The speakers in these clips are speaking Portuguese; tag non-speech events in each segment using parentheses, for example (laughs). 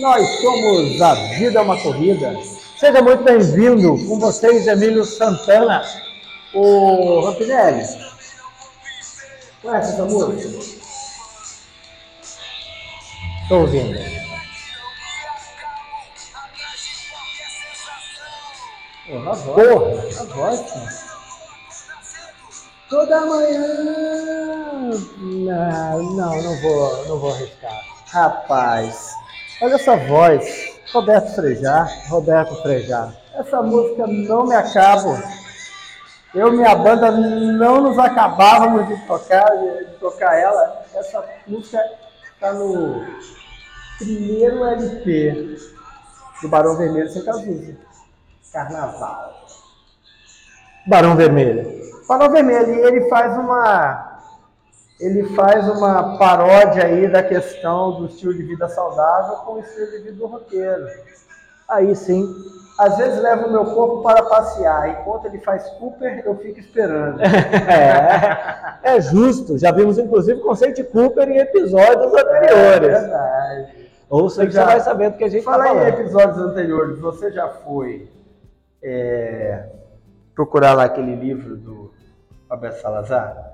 Nós somos A Vida é uma Corrida. Seja muito bem-vindo com vocês, Emílio Santana. O Rampinelli, conhece essa música? Estou ouvindo. Porra, a voz. Porra, a voz. Toda manhã. Não, não, não vou, não vou arriscar. Rapaz, olha essa voz. Roberto Frejá, Roberto Frejá. Essa música não me acabo. Eu e minha banda não nos acabávamos de tocar, de tocar ela. Essa música está no primeiro LP do Barão Vermelho sem Cazuza. Carnaval. Barão Vermelho. Barão Vermelho, e ele faz uma ele faz uma paródia aí da questão do estilo de vida saudável com o estilo de vida do roqueiro. Aí sim, às vezes leva o meu corpo para passear, enquanto ele faz Cooper, eu fico esperando. (laughs) É, é justo, já vimos inclusive o conceito de Cooper em episódios anteriores. É verdade. Ouça que já... você vai saber do que a gente Fala tá em episódios anteriores, você já foi é, procurar lá aquele livro do Alberto Salazar?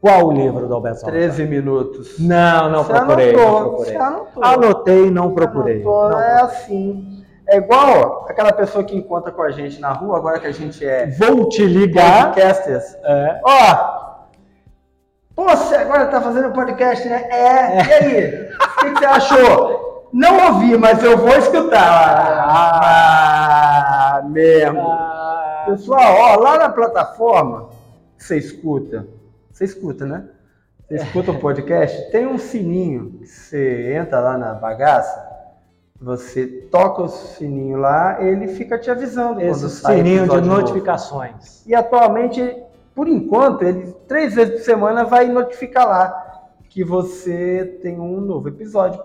Qual o livro do Alberto Salazar? 13 minutos. Não, não Você procurei. anotou, não procurei. você anotou. Anotei, não procurei. Anotou, Não é assim. É igual aquela pessoa que encontra com a gente na rua, agora que a gente é Vou te ligar. podcasters. É. Ó, pô, você agora tá fazendo podcast, né? É, e aí? O que, que você achou? Não ouvi, mas eu vou escutar. Ah, mesmo. Ah, Pessoal, ó, lá na plataforma, você escuta, você escuta, né? Você escuta o podcast, tem um sininho que você entra lá na bagaça, você toca o sininho lá, ele fica te avisando quando esse sai sininho de episódio novo. notificações. E atualmente, por enquanto, ele três vezes por semana vai notificar lá que você tem um novo episódio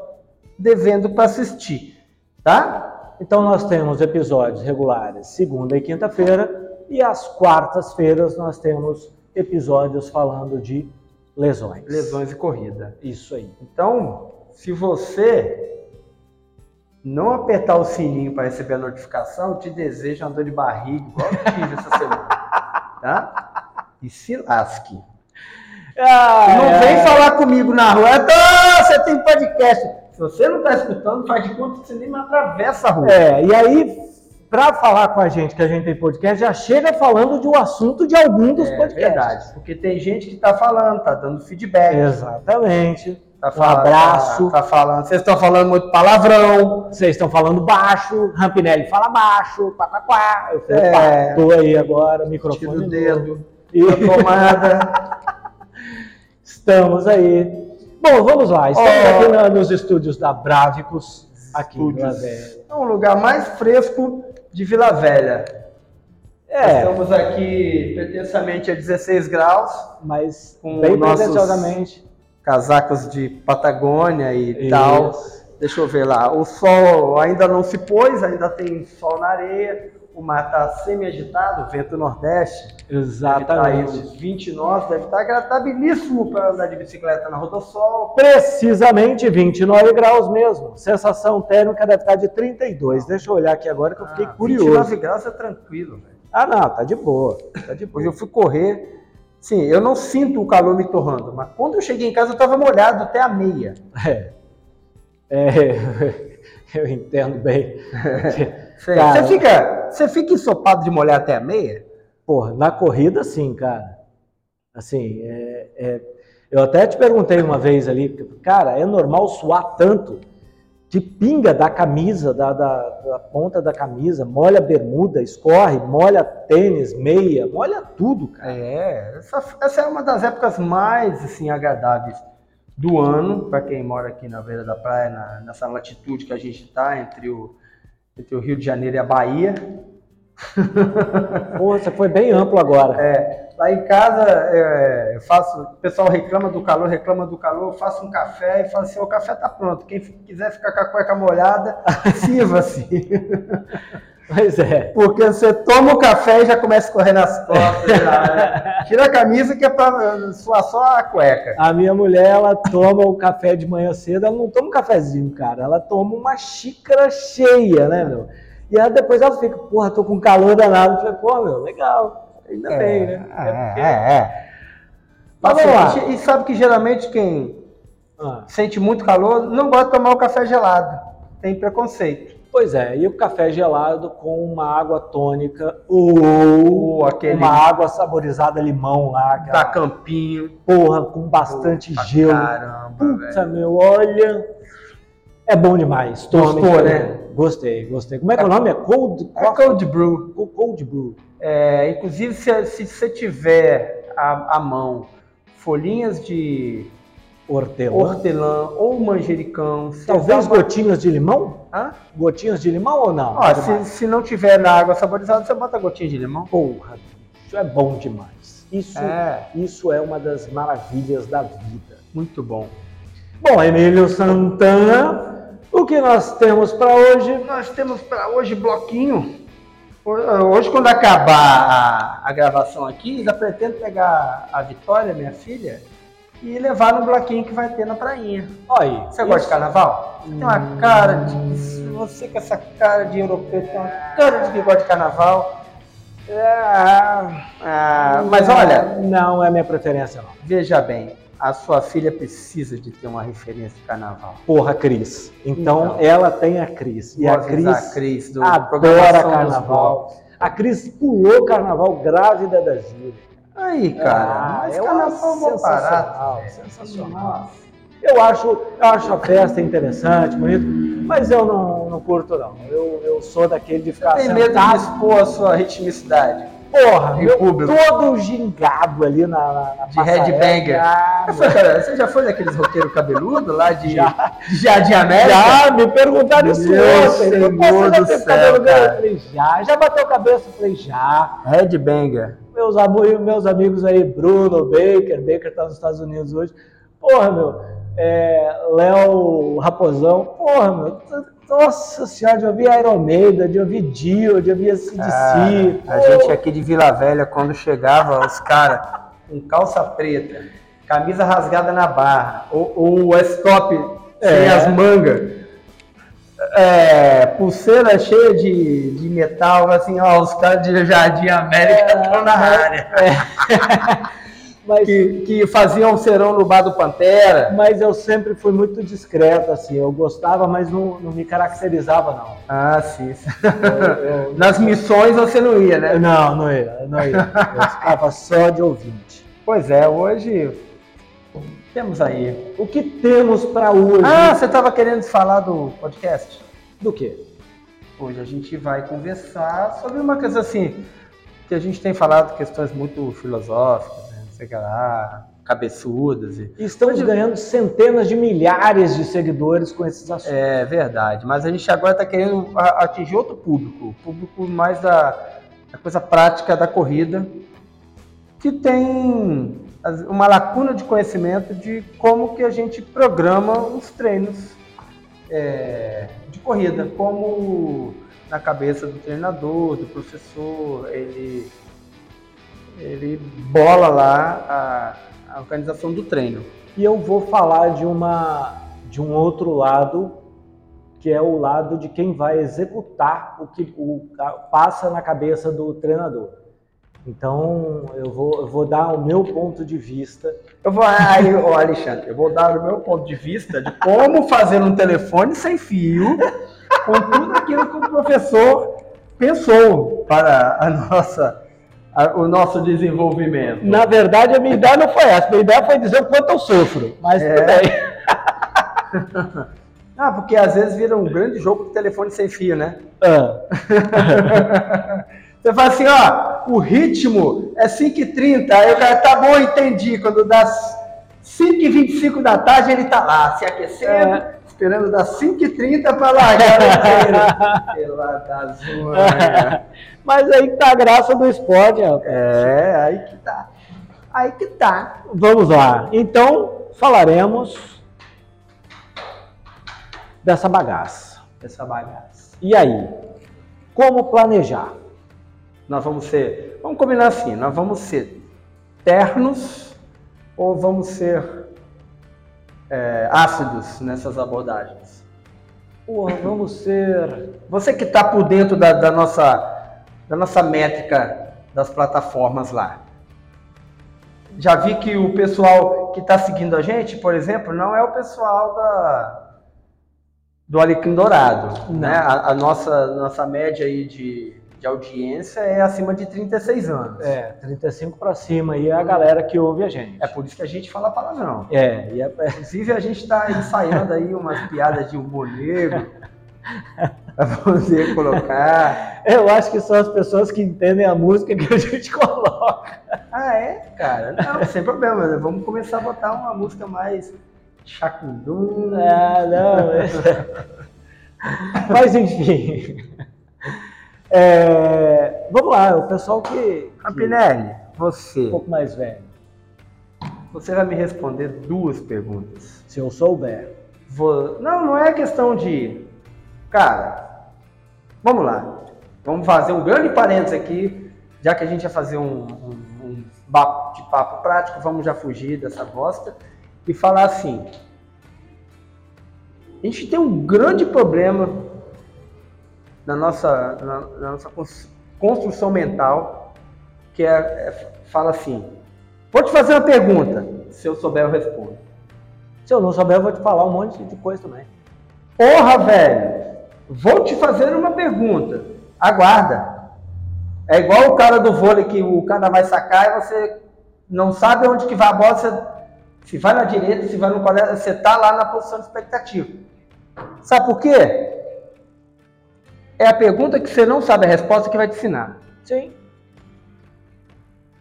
devendo para assistir, tá? Então nós temos episódios regulares segunda e quinta-feira e às quartas-feiras nós temos episódios falando de lesões. Lesões e corrida. Isso aí. Então, se você não apertar o sininho para receber a notificação, eu te desejo uma dor de barriga, igual eu tive essa semana. (laughs) Tá? E se lasque. Ah, não é. vem falar comigo na rua, "Tá, você tem podcast. Se você não está escutando, faz de conta que você nem atravessa a rua. É, e aí, para falar com a gente que a gente tem podcast, já chega falando de um assunto de algum dos É podcasts. verdade, porque tem gente que está falando, está dando feedback. Exatamente. Tá Um falando, abraço. Tá, tá falando, vocês estão falando muito palavrão. Vocês estão falando baixo, Rampinelli fala baixo, pataquá. Eu falei, É. tô aí agora, Tira microfone o novo. dedo. E tomada. (laughs) estamos aí. Bom, vamos lá. Estamos Ó. aqui na- nos estúdios da Bravicus, aqui em Vila Estúdios. Velha. É um lugar mais fresco de Vila Velha. É, Estamos aqui pretensamente a 16 graus, mas com bem nossos- casacos de Patagônia e Isso. tal. Deixa eu ver lá. O sol ainda não se pôs, ainda tem sol na areia. O mar está semi-agitado, vento nordeste. Deve Exatamente. uns 20 nós, deve estar agradabilíssimo para andar de bicicleta na Rodossol. Precisamente 29 graus mesmo. Sensação térmica deve estar de 32. Deixa eu olhar aqui agora que eu fiquei Ah, curioso. 29 graus é tranquilo, velho. Ah, não, tá de boa. Tá de boa. Eu fui correr. Sim, eu não sinto o calor me torrando, mas quando eu cheguei em casa eu estava molhado até a meia. É. É, (laughs) eu entendo bem. (laughs) Você, Cara. você fica, você fica ensopado de molhar até a meia? Porra, na corrida sim, cara. Assim, é- é- eu até te perguntei uma vez ali, cara, é normal suar tanto que pinga da camisa, da, da- da ponta da camisa, molha bermuda, escorre, molha tênis, meia, molha tudo, cara. É, essa, essa é uma das épocas mais assim, agradáveis do ano, para quem mora aqui na beira da praia, na- nessa latitude que a gente está, entre o, entre o Rio de Janeiro e a Bahia. Pô, você foi bem amplo agora. É, lá em casa, é, eu faço, o pessoal reclama do calor, reclama do calor, eu faço um café e falo assim, o café tá pronto, quem quiser ficar com a cueca molhada, sirva-se. (laughs) Pois é. Porque você toma o café e já começa a correr nas (laughs) costas. né? Tira a camisa que é pra suar só a cueca. A minha mulher, ela toma o café de manhã cedo, ela não toma um cafezinho, cara, ela toma uma xícara cheia, né, meu? E aí depois ela fica, porra, tô com calor danado. Eu falei, pô, meu, legal, ainda bem, né? É, porque- é, é. Mas vamos lá. E sabe que geralmente quem Ah, sente muito calor não gosta de tomar o café gelado. Tem preconceito. Pois é, e o café gelado com uma água tônica ou Ou aquele uma água saborizada limão lá, aquela da Campinho. porra com bastante gelo. Caramba, velho. Puta, meu, olha. É bom demais. Gostou, né? Gostei, gostei. Como é que é o nome? É Cold É cold brew. Co- Cold Brew. É, inclusive, se, se você tiver à, à mão folhinhas de Hortelã. hortelã ou manjericão, Talvez uma- gotinhas de limão? Hã? Gotinhas de limão ou não? Ó, se, se não tiver na água saborizada, você bota gotinha de limão. Porra, isso é bom demais. Isso É, isso é uma das maravilhas da vida. muito bom. Bom, Emílio Santana, o que nós temos para hoje? Nós temos para hoje bloquinho. Hoje, quando acabar a, a gravação aqui, já pretendo pegar a Vitória, minha filha, e levar no bloquinho que vai ter na prainha. Olha aí. Você gosta de isso- carnaval? Você tem uma cara de. Você com essa cara de europeu tem uma cara de que gosta de carnaval. Ah, ah, mas olha, Não é minha preferência, não. veja bem, a sua filha precisa de ter uma referência de carnaval. Porra, Cris. Então, Então. ela tem a Cris. E a Cris a Cris do adora carnaval. A Cris pulou carnaval grávida da Júlia. Aí, cara, Ah, mas eu carnaval é um bom barato. sensacional, velho. sensacional. Eu acho, eu acho a festa interessante, bonito, mas eu não, não curto, não. Eu, eu sou daquele de ficar Tem medo de sentado. expor a sua ritmicidade. Porra, em eu público. todo gingado ali na, na, na De headbanger. Ah, Você foi, cara, você já foi daqueles roqueiros cabeludos lá de Já. de Jardim América? Já, me perguntaram isso ontem. Teve céu, cabelo. Eu falei, já. Já bateu cabeça? Eu falei, já. Headbanger. Meus, meus amigos aí, Bruno, Baker, Baker tá nos Estados Unidos hoje. Porra, meu, é, Léo Raposão, porra, meu, nossa senhora, de ouvir Iron Maiden, de ouvir Dio, de ouvir CDC. Ah, a gente aqui de Vila Velha, quando chegava, os caras com calça preta, camisa rasgada na barra, ou, ou o S-top sem É. as mangas, é, pulseira cheia de, de metal, assim, ó, os caras de Jardim América estão na área. (laughs) Mas, Que, que faziam um serão no bar do Pantera. mas eu sempre fui muito discreto, assim, eu gostava, mas não, não me caracterizava, não. Ah, sim. Eu- eu- (laughs) Nas missões você não ia, né? não, não ia, não ia. Eu (laughs) ficava só de ouvinte. Pois é, hoje temos aí. O que temos para hoje? Ah, você estava querendo falar do podcast? Do quê? Hoje a gente vai conversar sobre uma coisa assim, que a gente tem falado questões muito filosóficas, né? Sei lá, cabeçudas. E... Estamos ganhando centenas de milhares de seguidores com esses assuntos. É verdade, mas a gente agora está querendo atingir outro público, público mais da, da coisa prática da corrida, que tem uma lacuna de conhecimento de como que a gente programa os treinos é, de corrida, como na cabeça do treinador, do professor, ele, ele bola lá a, a organização do treino. E eu vou falar de uma de um outro lado, que é o lado de quem vai executar o que o, passa na cabeça do treinador. Então, eu vou, eu vou dar o meu ponto de vista. Eu vou, aí, ô Alexandre, eu vou dar o meu ponto de vista de como fazer um telefone sem fio com tudo aquilo que o professor pensou para a nossa, o nosso desenvolvimento. Na verdade, a minha ideia não foi essa. A minha ideia foi dizer o quanto eu sofro. Mas É. tudo bem. (laughs) Ah, porque às vezes vira um grande jogo de telefone sem fio, né? Ah, (laughs) Você fala assim, ó, o ritmo é 5h30, aí o cara, tá bom, entendi. Quando dá 5h25 da tarde, ele tá lá, se aquecendo, É. esperando dar 5h30 para largar treino. (laughs) Pela da zona. (laughs) Mas aí que tá a graça do esporte, rapaz. É, aí que tá. Aí que tá. Vamos lá. Então, falaremos dessa bagaça. Essa bagaça. E aí? Como planejar? Nós vamos ser, vamos combinar assim, nós vamos ser ternos ou vamos ser é, ácidos nessas abordagens? Porra, vamos ser. Você que está por dentro da, da, nossa, da nossa métrica das plataformas lá. Já vi que o pessoal que está seguindo a gente, por exemplo, não é o pessoal da, do Alecrim Dourado. Né? A, a, nossa, nossa média aí de, de audiência é acima de 36 anos. É, 35 para cima e é a galera que ouve a gente. É por isso que a gente fala palavrão. É, e é... inclusive a gente está ensaiando aí umas piadas de humor negro (laughs) para poder colocar. Eu acho que são as pessoas que entendem a música que a gente coloca. Ah, é? Cara, não, sem problema. Né? Vamos começar a botar uma música mais chacundum. Ah, não. É... (laughs) Mas enfim. É, vamos lá, o pessoal que. Rapinelli, você. Um pouco mais velho. Você vai me responder duas perguntas. Se eu souber. Vou... Não, não é questão de. Cara, vamos lá. Vamos fazer um grande parênteses aqui, já que a gente ia fazer um, um, um bate-papo prático, vamos já fugir dessa bosta e falar assim. A gente tem um grande problema na nossa, na, na nossa construção mental, que é, é, fala assim: vou te fazer uma pergunta, se eu souber eu respondo. Se eu não souber, eu vou te falar um monte de coisa também. Porra, velho, vou te fazer uma pergunta, aguarda. É igual o cara do vôlei que o cara vai sacar e você não sabe onde que vai a bola, você, se vai na direita, se vai no colégio, você tá lá na posição de expectativa. Sabe por quê? É a pergunta que você não sabe a resposta que vai te ensinar. Sim.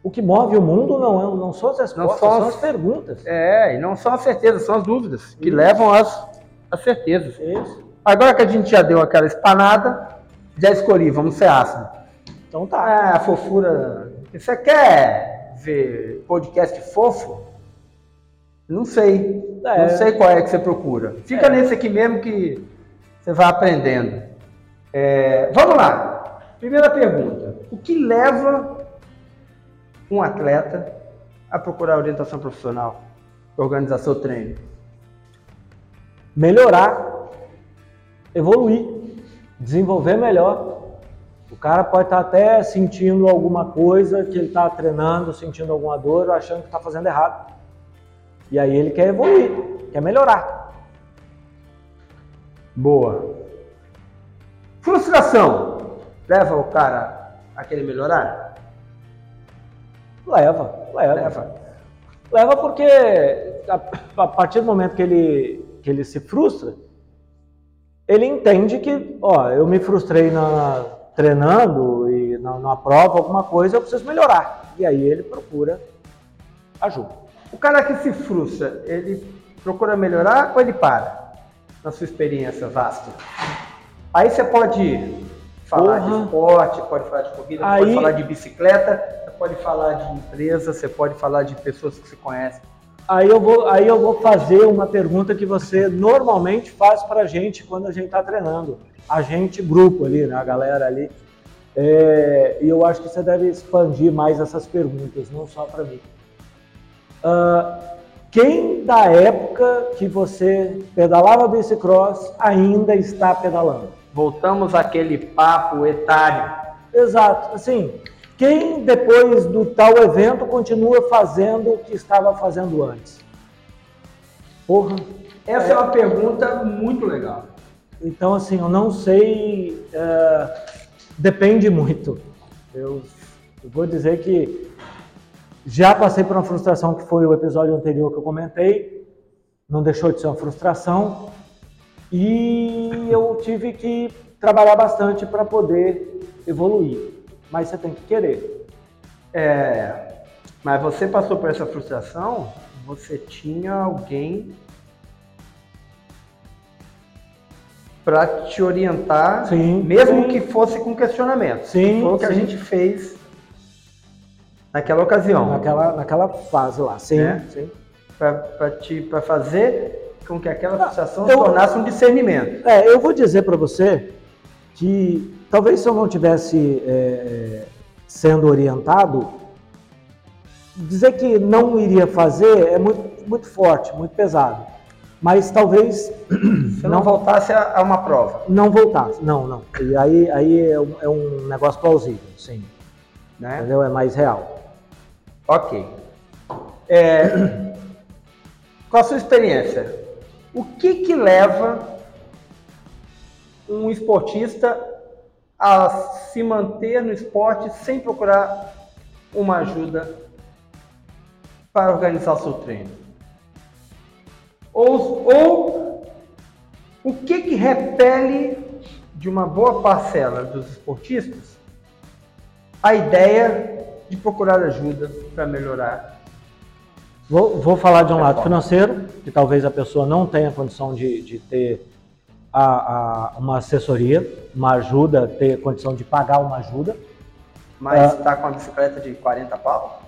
O que move o mundo não, é, não são as respostas, são, são as, perguntas. É, e não são as certezas, são as dúvidas que Isso. levam às, às certezas. Isso. Agora que a gente já deu aquela espanada, já escolhi, vamos ser ácido. Então tá. É, a fofura. Você quer ver podcast fofo? Não sei. É. Não sei qual é que você procura. Fica é. nesse aqui mesmo que você vai aprendendo. É, vamos lá. Primeira pergunta: o que leva um atleta a procurar orientação profissional, organizar seu treino? Melhorar, evoluir, desenvolver melhor. O cara pode estar até sentindo alguma coisa que ele está treinando, sentindo alguma dor, achando que está fazendo errado. E aí ele quer evoluir, quer melhorar. Boa. Frustração leva o cara a querer melhorar? Leva, leva. Leva, leva porque a, a, partir do momento que ele, que ele se frustra, ele entende que, ó, eu me frustrei na, treinando e na, na prova, alguma coisa, eu preciso melhorar. E aí ele procura ajuda. O cara que se frustra, ele procura melhorar ou ele para? Na sua experiência vasta? Aí você pode falar Porra. de esporte, pode falar de corrida, Aí... pode falar de bicicleta, você pode falar de empresa, você pode falar de pessoas que se conhecem. Aí eu vou, aí eu vou fazer uma pergunta que você normalmente faz para a gente quando a gente está treinando. A gente, grupo ali, né? a galera ali. É, e eu acho que você deve expandir mais essas perguntas, não só para mim. Uh, quem da época que você pedalava bicicross ainda está pedalando? Voltamos àquele papo etário. Exato. Assim, quem depois do tal evento continua fazendo o que estava fazendo antes? Porra. Essa é, é uma pergunta muito legal. Então, assim, eu não sei. Uh, depende muito. Eu, eu vou dizer que já passei por uma frustração que foi o episódio anterior que eu comentei. Não deixou de ser uma frustração e eu tive que trabalhar bastante para poder evoluir. Mas você tem que querer. É, mas você passou por essa frustração, você tinha alguém para te orientar, sim, mesmo sim. que fosse com questionamento. Sim, foi o que sim. a gente fez naquela ocasião. Naquela, naquela fase lá, sim. Né? sim. Para fazer com que aquela frustração se tornasse um discernimento. É, eu vou dizer para você que talvez se eu não tivesse é, sendo orientado, dizer que não iria fazer é muito, muito forte, muito pesado. Mas talvez se não, não voltasse a, uma prova. Não voltasse, não, não. E aí, aí é, um, é um negócio plausível, sim. Né? Entendeu? É mais real. Ok. É, (clears throat) com a sua experiência, o que que leva um esportista a se manter no esporte sem procurar uma ajuda para organizar seu treino? Ou, ou o que que repele de uma boa parcela dos esportistas a ideia de procurar ajuda para melhorar? Vou, vou, falar de um lado financeiro, que talvez a pessoa não tenha condição de, de ter a, a, uma assessoria, uma ajuda, ter condição de pagar uma ajuda. Mas está ah, com a bicicleta de 40 pau?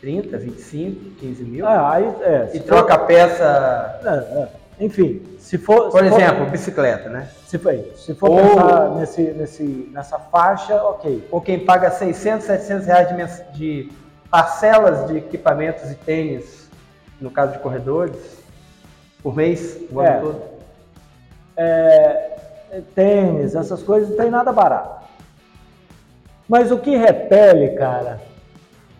30, 25, 15 mil? É, aí, é, e troca for... peça. É, é. Enfim, se for. Por se exemplo, for... bicicleta, né? Se for, se for Ou... pensar nesse, nesse, nessa faixa, ok. Ou quem paga 600, 700 reais de, de parcelas de equipamentos e tênis, no caso de corredores, por mês, o ano é. todo. É, tênis, essas coisas, não tem nada barato. Mas o que repele, cara,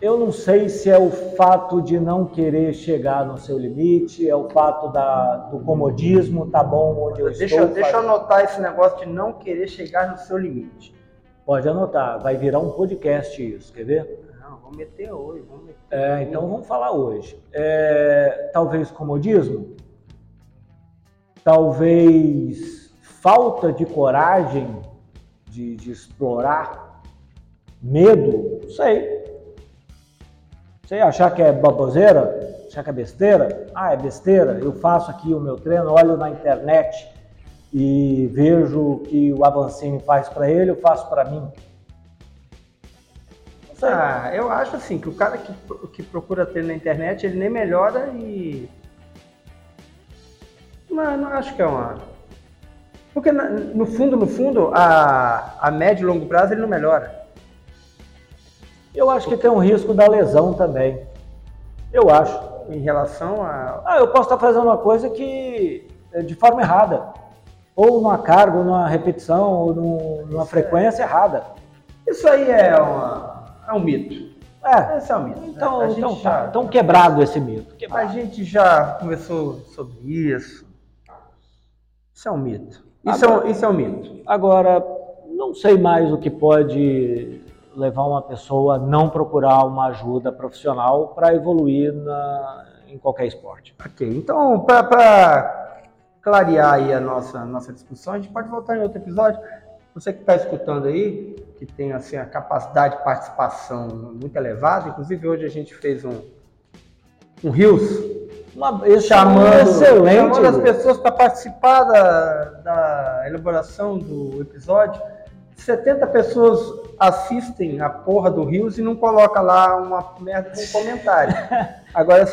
eu não sei se é o fato de não querer chegar no seu limite, é o fato da, do comodismo, tá bom onde eu deixa, estou. Deixa eu anotar esse negócio de não querer chegar no seu limite. Pode anotar, vai virar um podcast isso, quer ver? Não, vamos meter hoje. Vamos meter é, hoje. então vamos falar hoje. É, talvez comodismo, talvez falta de coragem de, de explorar, medo, não sei você achar que é baboseira, achar que é besteira, ah, é besteira, eu faço aqui o meu treino, olho na internet e vejo o que o Avancini faz para ele, eu faço para mim. Ah, eu acho assim, que o cara que, que procura treino na internet, ele nem melhora e... Não, não acho que é uma... Porque no fundo, no fundo, a, a médio e longo prazo ele não melhora. Eu acho que tem um risco da lesão também. Eu acho. Em relação a. Ah, eu posso estar fazendo uma coisa que é de forma errada. Ou numa carga, ou numa repetição, ou numa frequência é. errada. Isso aí é, uma, é um mito. É. Esse é um mito. Então, né? então, já, tá, então quebrado esse mito. Quebrado. A gente já conversou sobre isso. Isso é um mito. Isso, agora, é, um, isso é um mito. Agora, não sei mais o que pode levar uma pessoa a não procurar uma ajuda profissional para evoluir na, em qualquer esporte. Ok, então para clarear aí a nossa, nossa discussão, a gente pode voltar em outro episódio. Você que está escutando aí, que tem assim, a capacidade de participação muito elevada, inclusive hoje a gente fez um, um Rios uma, chamando, excelente, chamando as pessoas para participar da, da elaboração do episódio. 70 pessoas assistem a porra do Rios e não coloca lá uma merda no comentário. (laughs) Agora,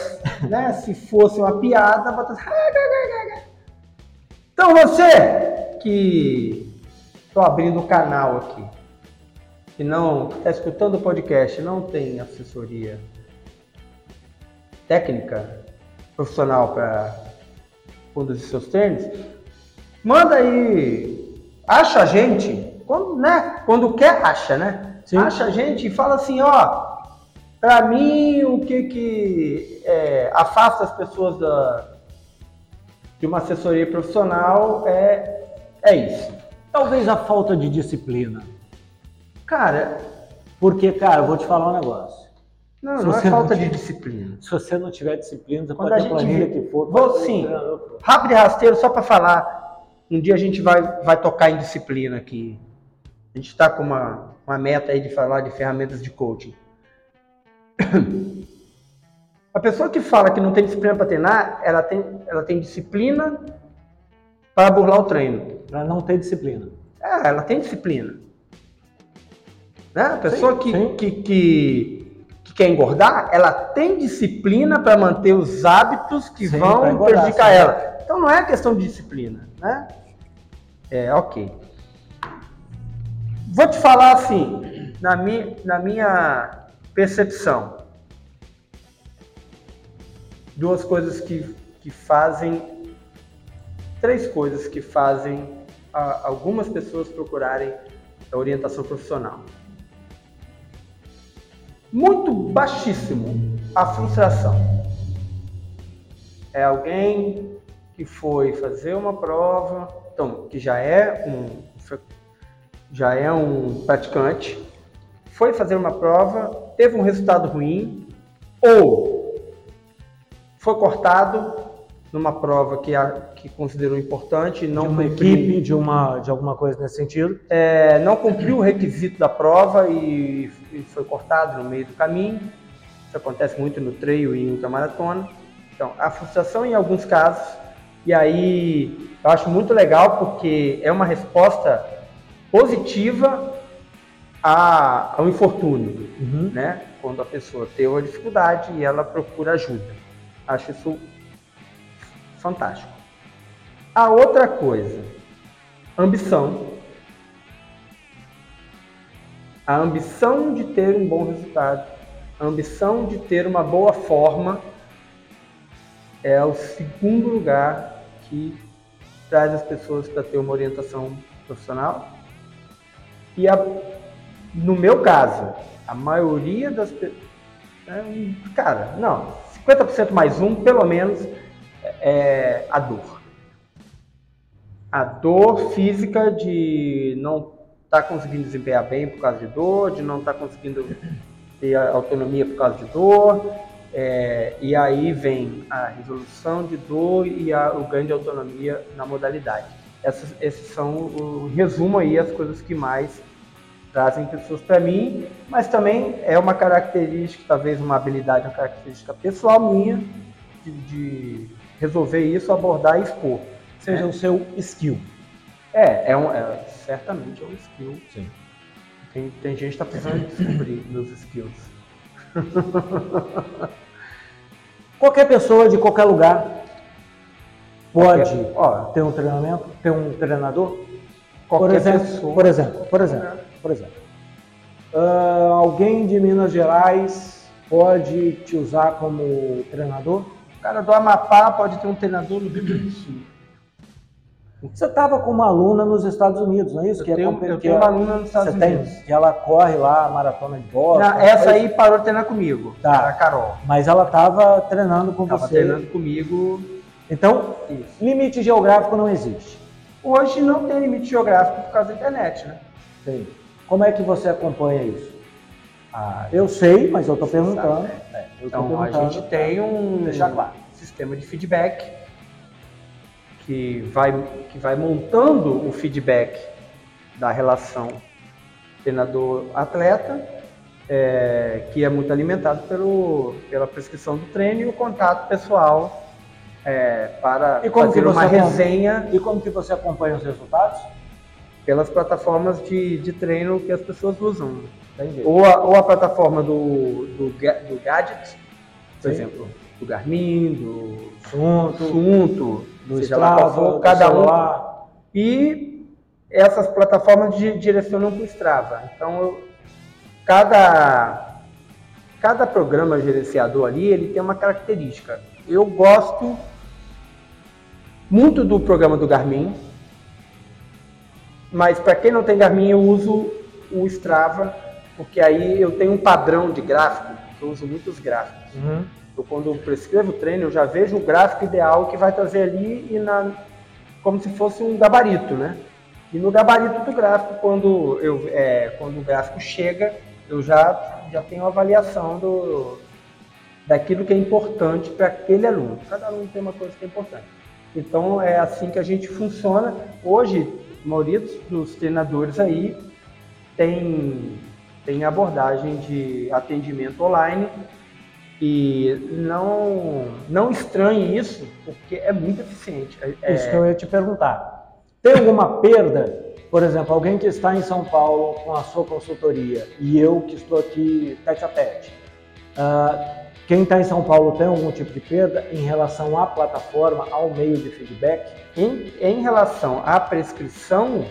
né, se fosse uma piada, bota Então você que estou abrindo o canal aqui, que não está escutando o podcast, não tem assessoria técnica profissional para conduzir seus treinos, manda aí, acha a gente quando, né? Quando quer, acha, né? Sim. Acha a gente e fala assim, ó, para mim o que que é, afasta as pessoas da, de uma assessoria profissional é, é isso. Talvez a falta de disciplina. Cara, porque, cara, eu vou te falar um negócio. Não, se não é falta não de disciplina. Se você não tiver disciplina, você Quando pode a ter planilha que for. Vou sim. Rápido e rasteiro, só para falar. Um dia a gente vai, vai tocar em disciplina aqui. A gente está com uma, uma meta aí de falar de ferramentas de coaching. (coughs) A pessoa que fala que não tem disciplina para treinar, ela tem, ela tem disciplina para burlar o treino. Para não ter disciplina. É, ela tem disciplina. Né? A pessoa sim, que, sim. Que, que, que, quer engordar, ela tem disciplina para manter os hábitos que sim, vão engordar, prejudicar ela. Então não é questão de disciplina. Né? É, ok. Vou te falar assim, na minha, na minha percepção, duas coisas que, que fazem, três coisas que fazem a, algumas pessoas procurarem a orientação profissional. Muito baixíssimo a frustração. É alguém que foi fazer uma prova, então, que já é um já é um praticante, foi fazer uma prova, teve um resultado ruim, ou foi cortado numa prova que, a, que considerou importante, não de uma cumpriu, equipe, de uma de alguma coisa nesse sentido. é, não cumpriu o requisito da prova e, e foi cortado no meio do caminho. Isso acontece muito no treino e em ultramaratona. Então, a frustração em alguns casos, e aí eu acho muito legal porque é uma resposta positiva a, ao infortúnio, Uhum. né? Quando a pessoa tem uma dificuldade e ela procura ajuda. Acho isso fantástico. A outra coisa, ambição. A ambição de ter um bom resultado, a ambição de ter uma boa forma é o segundo lugar que traz as pessoas para ter uma orientação profissional. E a, no meu caso, a maioria das pessoas. cara, não, 50% mais um, pelo menos, é a dor. A dor física de não estar conseguindo desempenhar bem por causa de dor, de não estar conseguindo ter autonomia por causa de dor, é, e aí vem a resolução de dor e a, o ganho de autonomia na modalidade. Essas, esses são o resumo aí as coisas que mais trazem pessoas para mim, mas também é uma característica, talvez uma habilidade, uma característica pessoal minha de, de resolver isso, abordar e expor. Seja É. o seu skill. É, é, um, é certamente é um skill. Sim. Tem, tem gente que está precisando descobrir (clears throat) meus skills. (laughs) Qualquer pessoa de qualquer lugar pode Qualquer- ó. ter um treinamento, ter um treinador. Qualquer por exemplo, pessoa. por exemplo, por exemplo, por exemplo. Ah, alguém de Minas Gerais pode te usar como treinador? O cara do Amapá pode ter um treinador no Rio Grande do Sul. Você estava com uma aluna nos Estados Unidos, não é isso? Eu que tenho- compe- eu que tenho é- uma aluna nos Estados você tem, Unidos. que ela corre lá a maratona de Boston. Essa aí parou de treinar comigo, Tá. a Carol. Mas ela estava treinando com Estava você. treinando comigo. Então, Isso. limite geográfico não existe. Hoje não tem limite geográfico por causa da internet, né? Tem. Como é que você acompanha isso? Ah, eu sei, mas eu estou perguntando. É, eu Então a perguntando. gente tem um claro. sistema de feedback que vai, que vai montando o feedback da relação treinador-atleta, é, que é muito alimentado pelo, pela prescrição do treino e o contato pessoal é, para fazer uma resenha E como que você acompanha os resultados? pelas plataformas de, de treino que as pessoas usam. Entendi. Ou a, ou a plataforma do, do, do Gadget, por Sim. exemplo, do Garmin, do Assunto, Assunto, do seja Strava, cada um. celular. E essas plataformas di- direcionam para o Strava. Então, eu- cada, cada programa gerenciador ali, ele tem uma característica. Eu gosto muito do programa do Garmin, mas para quem não tem Garmin, eu uso o Strava, porque aí eu tenho um padrão de gráfico, eu uso muitos gráficos. Uhum. Eu, quando prescrevo o treino, eu já vejo o gráfico ideal que vai trazer ali e na, como se fosse um gabarito, né? E no gabarito do gráfico, quando, eu, é, quando o gráfico chega, eu já, já tenho avaliação do, daquilo que é importante para aquele aluno. Cada aluno tem uma coisa que é importante. Então é assim que a gente funciona. Hoje, a maioria dos treinadores aí tem, tem abordagem de atendimento online e não, não estranhe isso, porque é muito eficiente. É- Isso que eu ia te perguntar. Tem alguma perda? Por exemplo, alguém que está em São Paulo com a sua consultoria e eu que estou aqui tete a tete. Ah, quem está em São Paulo tem algum tipo de perda em relação à plataforma, ao meio de feedback? Em, em relação à prescrição,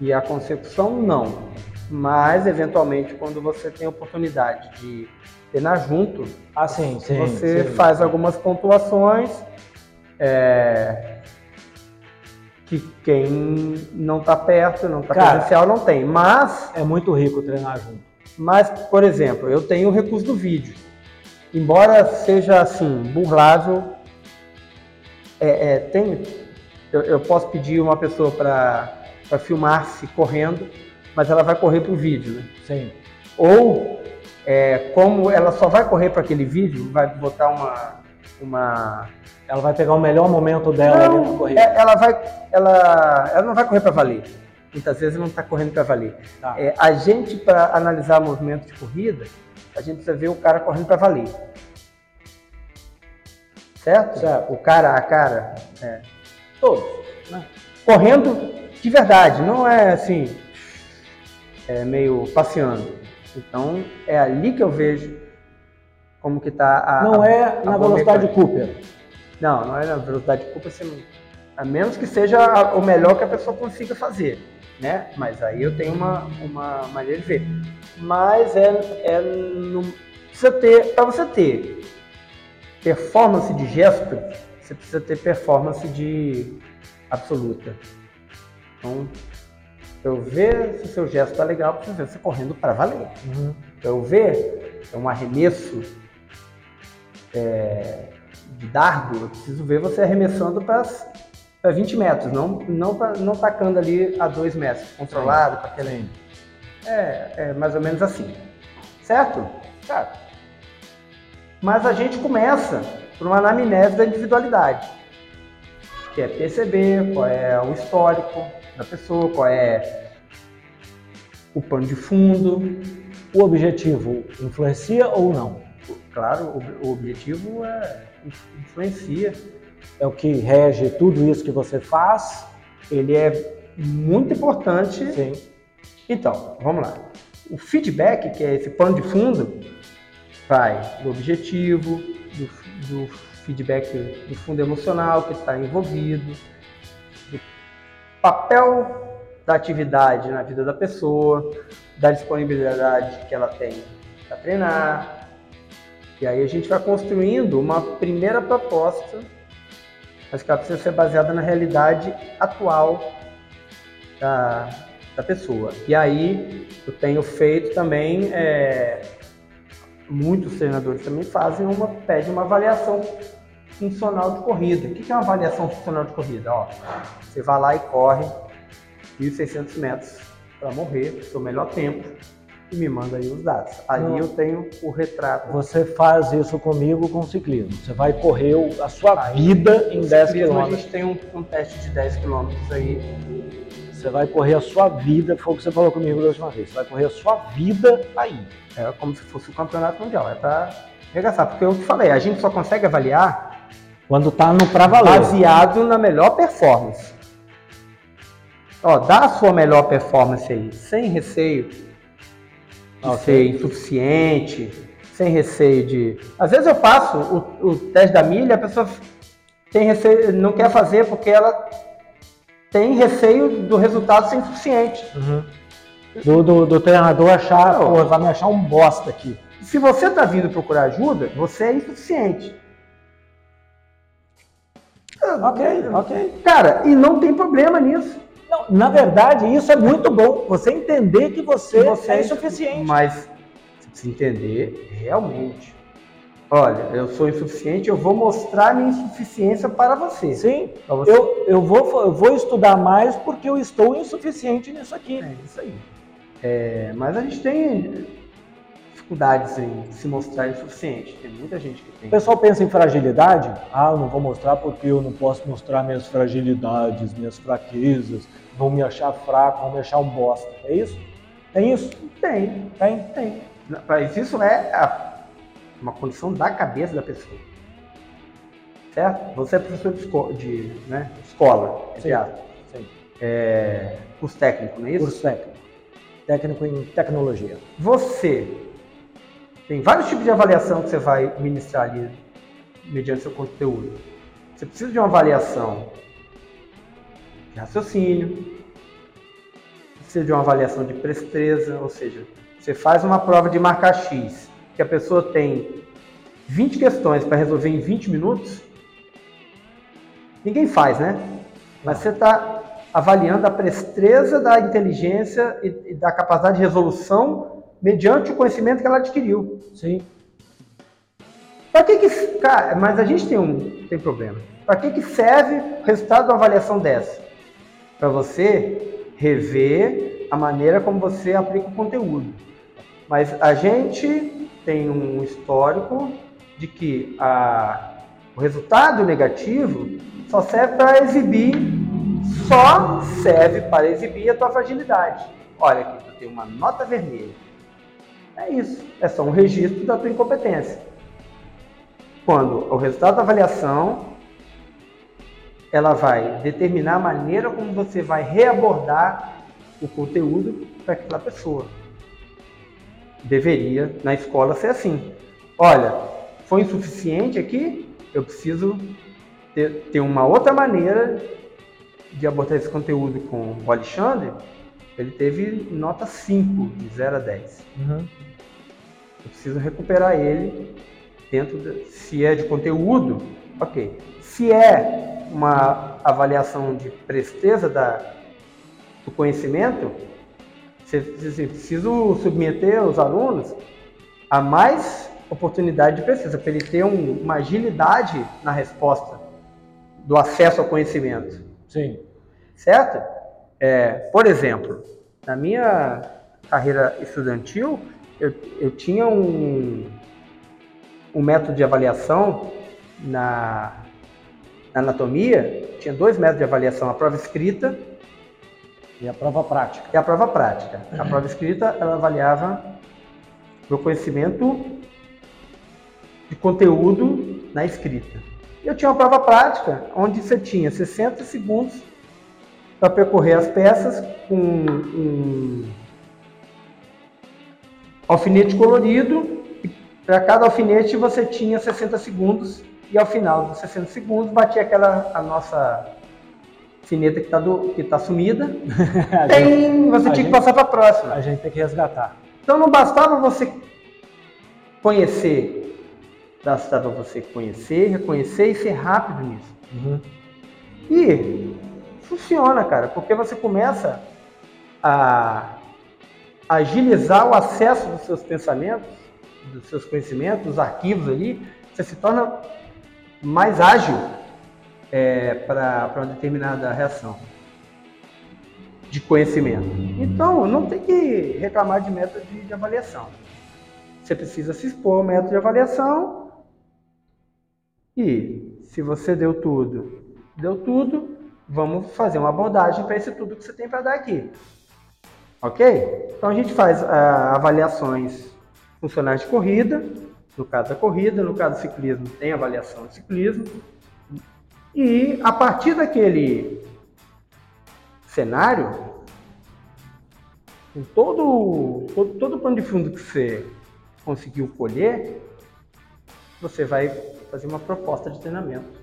E a consecução, não. Mas, eventualmente, quando você tem oportunidade de treinar junto, Ah, sim, sim. você sim. faz algumas pontuações é, que quem não está perto, não está presencial, não tem. Mas, É muito rico treinar junto. mas, por exemplo, eu tenho o recurso do vídeo. Embora seja assim, burlável, é, é, tem, eu, eu posso pedir uma pessoa para filmar-se correndo, mas ela vai correr para o vídeo, né? Sim. Ou, é, como ela só vai correr para aquele vídeo, vai botar uma. uma Ela vai pegar o melhor momento dela ali na não, corrida. é- ela, vai, ela, ela não vai correr para valer. Muitas vezes não está correndo para valer. Tá. É, a gente, para analisar movimento de corrida, a gente precisa ver o cara correndo para valer. Certo? Certo. O cara a cara. é, Todos. Né? correndo de verdade, não é assim, é meio passeando. Então, é ali que eu vejo como que tá a... Não a- é a na velocidade mecânica. Cooper. Não, não é na velocidade você não... a menos que seja o melhor que a pessoa consiga fazer, né? Mas aí eu tenho uma, uma maneira de ver. Mas é, é no, precisa ter, para você ter performance de gesto, você precisa ter performance de absoluta. Então, eu ver se o seu gesto tá legal, preciso ver você correndo para valer. Uhum. Eu ver é um arremesso é, de dardo, eu preciso ver você arremessando para 20 metros, não, não, pra- não tacando ali a 2 metros, controlado para aquele. É, é mais ou menos assim. Certo? Certo. Mas a gente começa por uma anamnese da individualidade, que é perceber qual é o histórico da pessoa, qual é o pano de fundo, O objetivo influencia ou não? Claro, o, objetivo é influencia. É o que rege tudo isso que você faz? Ele é muito importante. Sim. Então, vamos lá. O feedback, que é esse pano de fundo, vai do objetivo, do, do feedback do fundo emocional que está envolvido, do papel da atividade na vida da pessoa, da disponibilidade que ela tem para treinar. E aí a gente vai construindo uma primeira proposta, mas que ela precisa ser baseada na realidade atual da, da pessoa. E aí eu tenho feito também, é, muitos treinadores também fazem uma, pedem uma avaliação funcional de corrida. O que é uma avaliação funcional de corrida? Ó, você vai lá e corre 1.600 metros para morrer, seu melhor tempo, e me manda aí os dados. Ali Não. eu tenho o retrato. Você faz isso comigo com ciclismo. Você vai correr o- a sua vida em 10 Ciclismo, a quilômetros. gente tem um, um teste de 10 quilômetros aí. Você vai correr a sua vida, foi o que você falou comigo da última vez. Você vai correr a sua vida aí. É como se fosse o campeonato mundial, é para arregaçar. Porque eu te falei, a gente só consegue avaliar Quando tá no pra valer. baseado na melhor performance. Ó, dá a sua melhor performance aí, sem receio de Ok. ser insuficiente, sem receio de. Às vezes eu faço o, o teste da milha, a pessoa tem receio, não quer fazer porque ela tem receio do resultado ser insuficiente. Uhum. Do, do, do treinador achar, vai me achar um bosta aqui. Se você está vindo procurar ajuda, você é insuficiente. Ok, ok. Cara, e não tem problema nisso. Não, na verdade, isso é muito bom. Você entender que você, Você é insuficiente. Mas você precisa entender realmente. Olha, eu sou insuficiente, eu vou mostrar minha insuficiência para você. Sim, Pra você. eu, eu, vou, eu vou estudar mais porque eu estou insuficiente nisso aqui. É isso aí. É, mas a gente tem dificuldades em se mostrar insuficiente. Tem muita gente que tem. O pessoal pensa em fragilidade. Ah, eu não vou mostrar porque eu não posso mostrar minhas fragilidades, minhas fraquezas. Vão me achar fraco, vão me achar um bosta. É isso? Tem isso? Tem, Tem. tem. Mas isso é a- uma condição da cabeça da pessoa. Certo? Você é professor de, esco- de, né, escola, entre Sim. Sim. É, curso técnico, não é isso? Curso técnico. Técnico em tecnologia. Você tem vários tipos de avaliação que você vai ministrar ali mediante seu conteúdo. Você precisa de uma avaliação de raciocínio, precisa de uma avaliação de presteza, ou seja, você faz uma prova de marcar X, que a pessoa tem 20 questões para resolver em 20 minutos, ninguém faz, né? Mas você está avaliando a presteza da inteligência e, da capacidade de resolução mediante o conhecimento que ela adquiriu. Sim. Para que que, cara, mas a gente tem um tem problema. Para que que serve o resultado da avaliação dessa? Para você rever a maneira como você aplica o conteúdo. Mas a gente tem um histórico de que a, o resultado negativo só serve para exibir, só serve para exibir a tua fragilidade. Olha aqui, tu tem uma nota vermelha. É isso, é só um registro da tua incompetência. Quando o resultado da avaliação ela vai determinar a maneira como você vai reabordar o conteúdo para aquela pessoa. Deveria na escola ser assim. Olha, foi insuficiente aqui, eu preciso ter, ter uma outra maneira de abordar esse conteúdo com o Alexandre. Ele teve nota 5, de 0 a 10. Uhum. Eu preciso recuperar ele dentro de, se é de conteúdo, ok. Se é uma avaliação de presteza da, do conhecimento, você, você preciso submeter os alunos a mais oportunidade de pesquisa, para ele ter um, uma agilidade na resposta do acesso ao conhecimento. Sim. Certo? É, por exemplo, na minha carreira estudantil, eu, eu tinha um, um método de avaliação na, na anatomia, tinha dois métodos de avaliação, a prova escrita e a prova prática. E a prova prática. A prova escrita, ela avaliava meu conhecimento de conteúdo na escrita. Eu tinha uma prova prática, onde você tinha 60 segundos para percorrer as peças com um alfinete colorido. Para cada alfinete você tinha 60 segundos e ao final dos 60 segundos batia aquela a nossa fineta que está tá sumida. (laughs) tem, você tinha gente, que passar para a próxima. A gente tem que resgatar. Então não bastava você conhecer Bastava você conhecer, reconhecer e ser rápido nisso. Uhum. E funciona, cara, porque você começa a agilizar o acesso dos seus pensamentos, dos seus conhecimentos, dos arquivos ali, você se torna mais ágil é, para uma determinada reação de conhecimento. Então, não tem que reclamar de método de, de avaliação. Você precisa se expor ao método de avaliação e se você deu tudo, deu tudo, vamos fazer uma abordagem para esse tudo que você tem para dar aqui. Ok? Então a gente faz ah, avaliações funcionais de corrida, no caso da corrida, no caso do ciclismo tem avaliação de ciclismo. E a partir daquele cenário, com todo, todo, todo o plano de fundo que você conseguiu colher, você vai fazer uma proposta de treinamento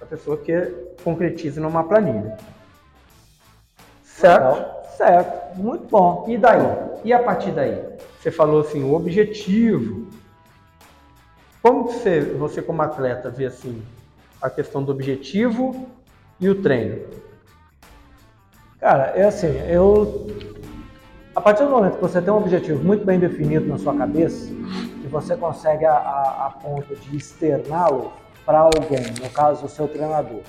a pessoa que concretize numa planilha. Certo? Legal. Certo, muito bom. E daí? E a partir daí? Você falou assim, o objetivo. Como você, você como atleta vê assim a questão do objetivo e o treino? Cara, é assim, eu a partir do momento que você tem um objetivo muito bem definido na sua cabeça, que você consegue a, a, a ponto de externá-lo para alguém, no caso o seu treinador.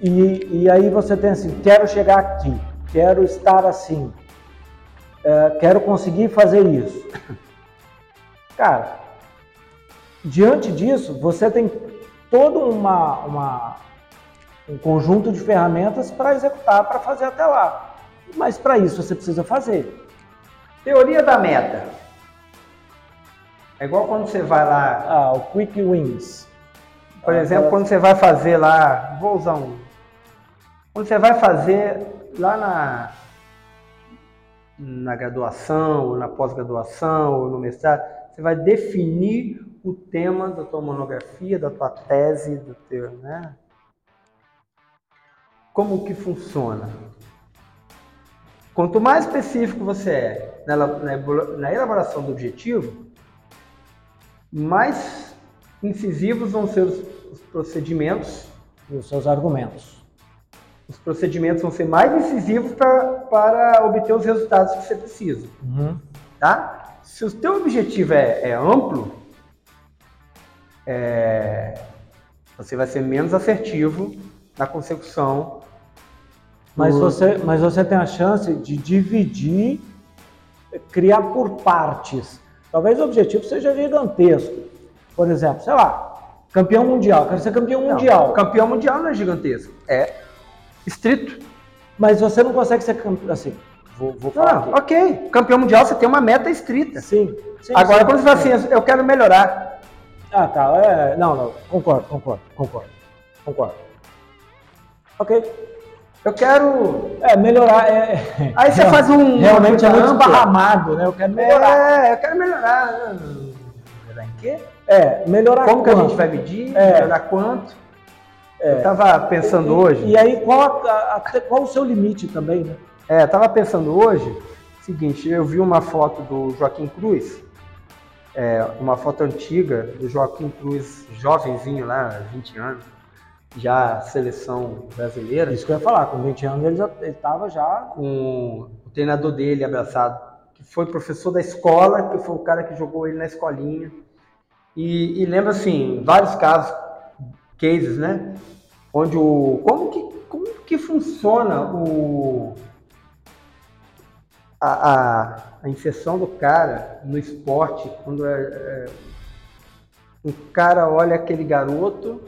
E, e aí você tem assim, quero chegar aqui, quero estar assim, é, quero conseguir fazer isso. (coughs) Cara, diante disso, você tem todo uma, uma um conjunto de ferramentas para executar, para fazer até lá. Mas para isso você precisa fazer. Teoria da meta. É igual quando você vai lá. Ah, o Quick Wins. Por exemplo, quando você vai fazer lá. Vou usar um. Quando você vai fazer lá na. Na graduação, ou na pós-graduação, ou no mestrado, você vai definir o tema da tua monografia, da tua tese, do teu, né? Como que funciona? quanto mais específico você é na, na, na elaboração do objetivo, mais incisivos vão ser os, os procedimentos e os seus argumentos. Os procedimentos vão ser mais incisivos pra, para obter os resultados que você precisa. Uhum. Tá? Se o teu objetivo é, é amplo, é, você vai ser menos assertivo na consecução. Mas, do... você, mas você tem a chance de dividir, criar por partes. Talvez o objetivo seja gigantesco. Por exemplo, sei lá, campeão mundial. Quero ser campeão não, mundial. Campeão mundial não é gigantesco. É estrito. Mas você não consegue ser campeão. Assim, vou, vou falar. Não, ok. Campeão mundial você tem uma meta estrita. Sim. sim Agora, sim, quando você fala assim, eu quero melhorar. Ah, tá. É, não, não. Concordo, concordo, concordo. Concordo. Ok. Eu quero. É, melhorar. É... Aí você faz um. Realmente é muito esparramado, né? Eu quero melhorar. É, eu quero melhorar. Melhorar em quê? É, melhorar Como quanto? que a gente vai medir? É. Melhorar quanto? É. Eu tava pensando e, hoje. E aí, qual, a, qual o seu limite também, né? É, eu tava pensando hoje, seguinte, eu vi uma foto do Joaquim Cruz, é, uma foto antiga do Joaquim Cruz, jovenzinho lá, 20 anos já seleção brasileira. Isso que eu ia falar, com 20 anos ele estava já, já. Com o treinador dele abraçado, que foi professor da escola, que foi o cara que jogou ele na escolinha. E, e lembra assim, vários casos, cases, né? Onde o. Como que, como que funciona o. A, a, a inserção do cara no esporte, quando é, é, um cara olha aquele garoto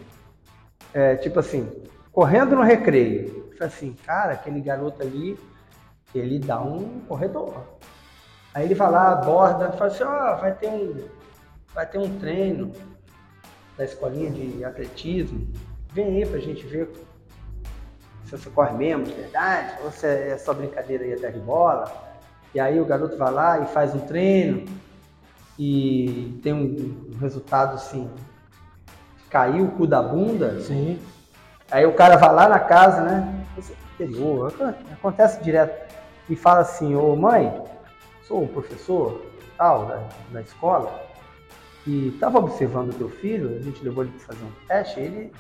é, tipo assim, correndo no recreio. Assim, cara, aquele garoto ali, ele dá um corredor. Aí ele vai lá, aborda, fala assim, ó, oh, vai ter um. Vai ter um treino da escolinha de atletismo. Vem aí pra gente ver se você corre mesmo, de verdade, ou se é só brincadeira aí até de bola. E aí o garoto vai lá e faz um treino e tem um resultado assim caiu o cu da bunda. Sim. Aí o cara vai lá na casa, né? Interior, acontece direto. E fala assim, ô mãe, sou um professor tal da, da escola e estava observando o teu filho, a gente levou ele para fazer um teste, ele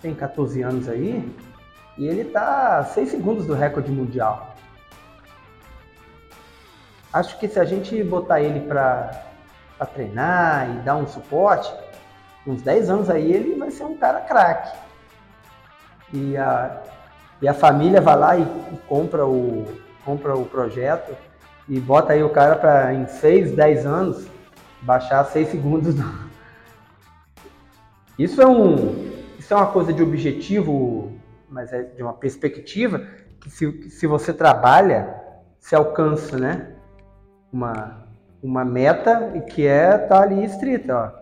tem 14 anos aí e ele está 6 segundos do recorde mundial. Acho que se a gente botar ele para treinar e dar um suporte, uns 10 anos aí, ele vai ser um cara craque. E a, e a família vai lá e, e, compra, o, compra o projeto e bota aí o cara para em 6, 10 anos baixar 6 segundos. Do... Isso é um isso é uma coisa de objetivo, mas é de uma perspectiva que se, se você trabalha, se alcança, né? Uma, uma meta que é tá ali estrita, ó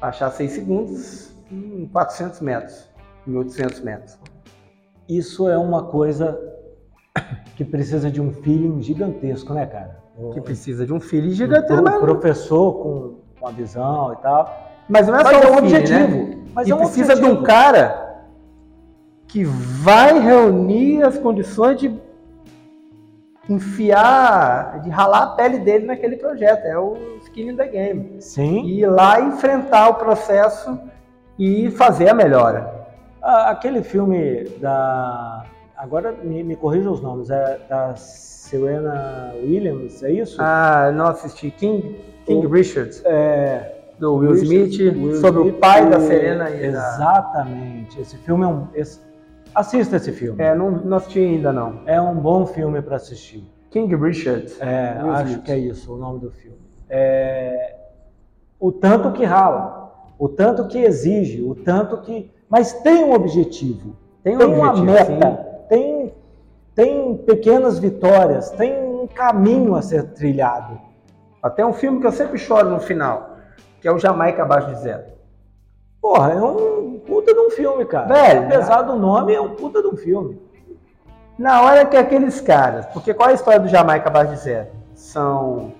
achar 6 segundos em 400 metros, em 800 metros. Isso é uma coisa que precisa de um feeling gigantesco, né, cara? Que precisa de um feeling gigantesco. Um professor com, com a visão e tal. Mas não é mas só é um objetivo. Né? Mas e é um precisa objetivo. de um cara que vai reunir as condições de enfiar, de ralar a pele dele naquele projeto. É o skin in the game. Sim. E ir lá enfrentar o processo e fazer a melhora. Aquele filme da. Agora me, me corrija os nomes, é da Serena Williams, é isso? Ah, não assisti. King, King o, Richards. É. Do Will Smith, Will sobre Smith, o pai da Serena e Exatamente. Da... Esse filme é um. Esse, Assista esse filme. É, não, não assisti ainda não. É um bom filme para assistir. King Richard. É, Will acho Smith. que é isso o nome do filme. É, o tanto que rala, o tanto que exige, o tanto que. Mas tem um objetivo. Tem, um tem objetivo, uma meta, sim. tem, tem pequenas vitórias, tem um caminho a ser trilhado. Até um filme que eu sempre choro no final, que é o Jamaica Abaixo de Zero. Porra, é um puta de um filme, cara. Velho, apesar do nome, é um puta de um filme. Na hora que aqueles caras, porque qual é a história do Jamaica abaixo de zero? São,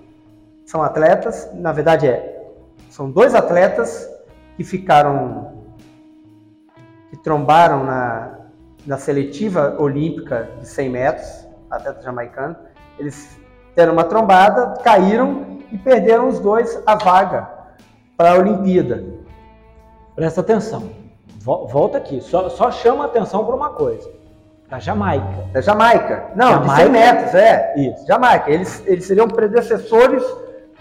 são atletas, na verdade é, são dois atletas que ficaram, que trombaram na, na seletiva olímpica de 100 metros, atleta jamaicano, eles deram uma trombada, caíram e perderam os dois a vaga para a Olimpíada. Presta atenção. Volta aqui. Só, só chama atenção para uma coisa. Da Jamaica. Da Jamaica. Não, Jamaica, de 100 metros, é. Isso. Jamaica. Eles, eles seriam predecessores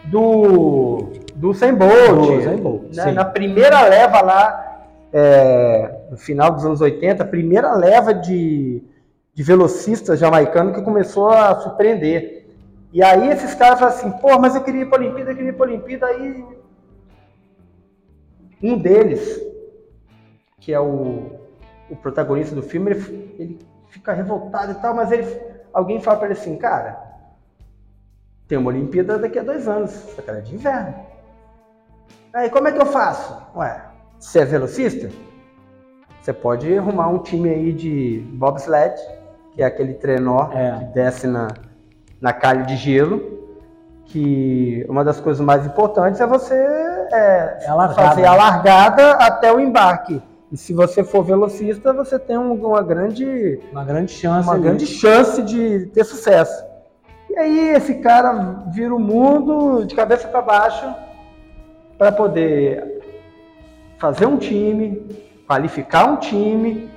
do, do Sem Bolt. Do Sem Bolt. Né? Na primeira leva lá, é, no final dos anos 80, a primeira leva de, de velocistas jamaicanos que começou a surpreender. E aí esses caras falam assim, pô, mas eu queria ir para a Olimpíada, eu queria ir para a Olimpíada, aí um deles, que é o, o protagonista do filme, ele, ele fica revoltado e tal, mas ele, alguém fala para ele assim, cara, tem uma Olimpíada daqui a dois anos, só que ela é de inverno. Aí como é que eu faço? Ué, você é velocista? Você pode arrumar um time aí de bobsled, que é aquele trenó é. que desce na, na calha de gelo, que uma das coisas mais importantes é você é, é a fazer a largada até o embarque. E se você for velocista, você tem uma grande uma grande chance uma grande chance de ter sucesso. E aí esse cara vira o mundo de cabeça para baixo para poder fazer um time, qualificar um time,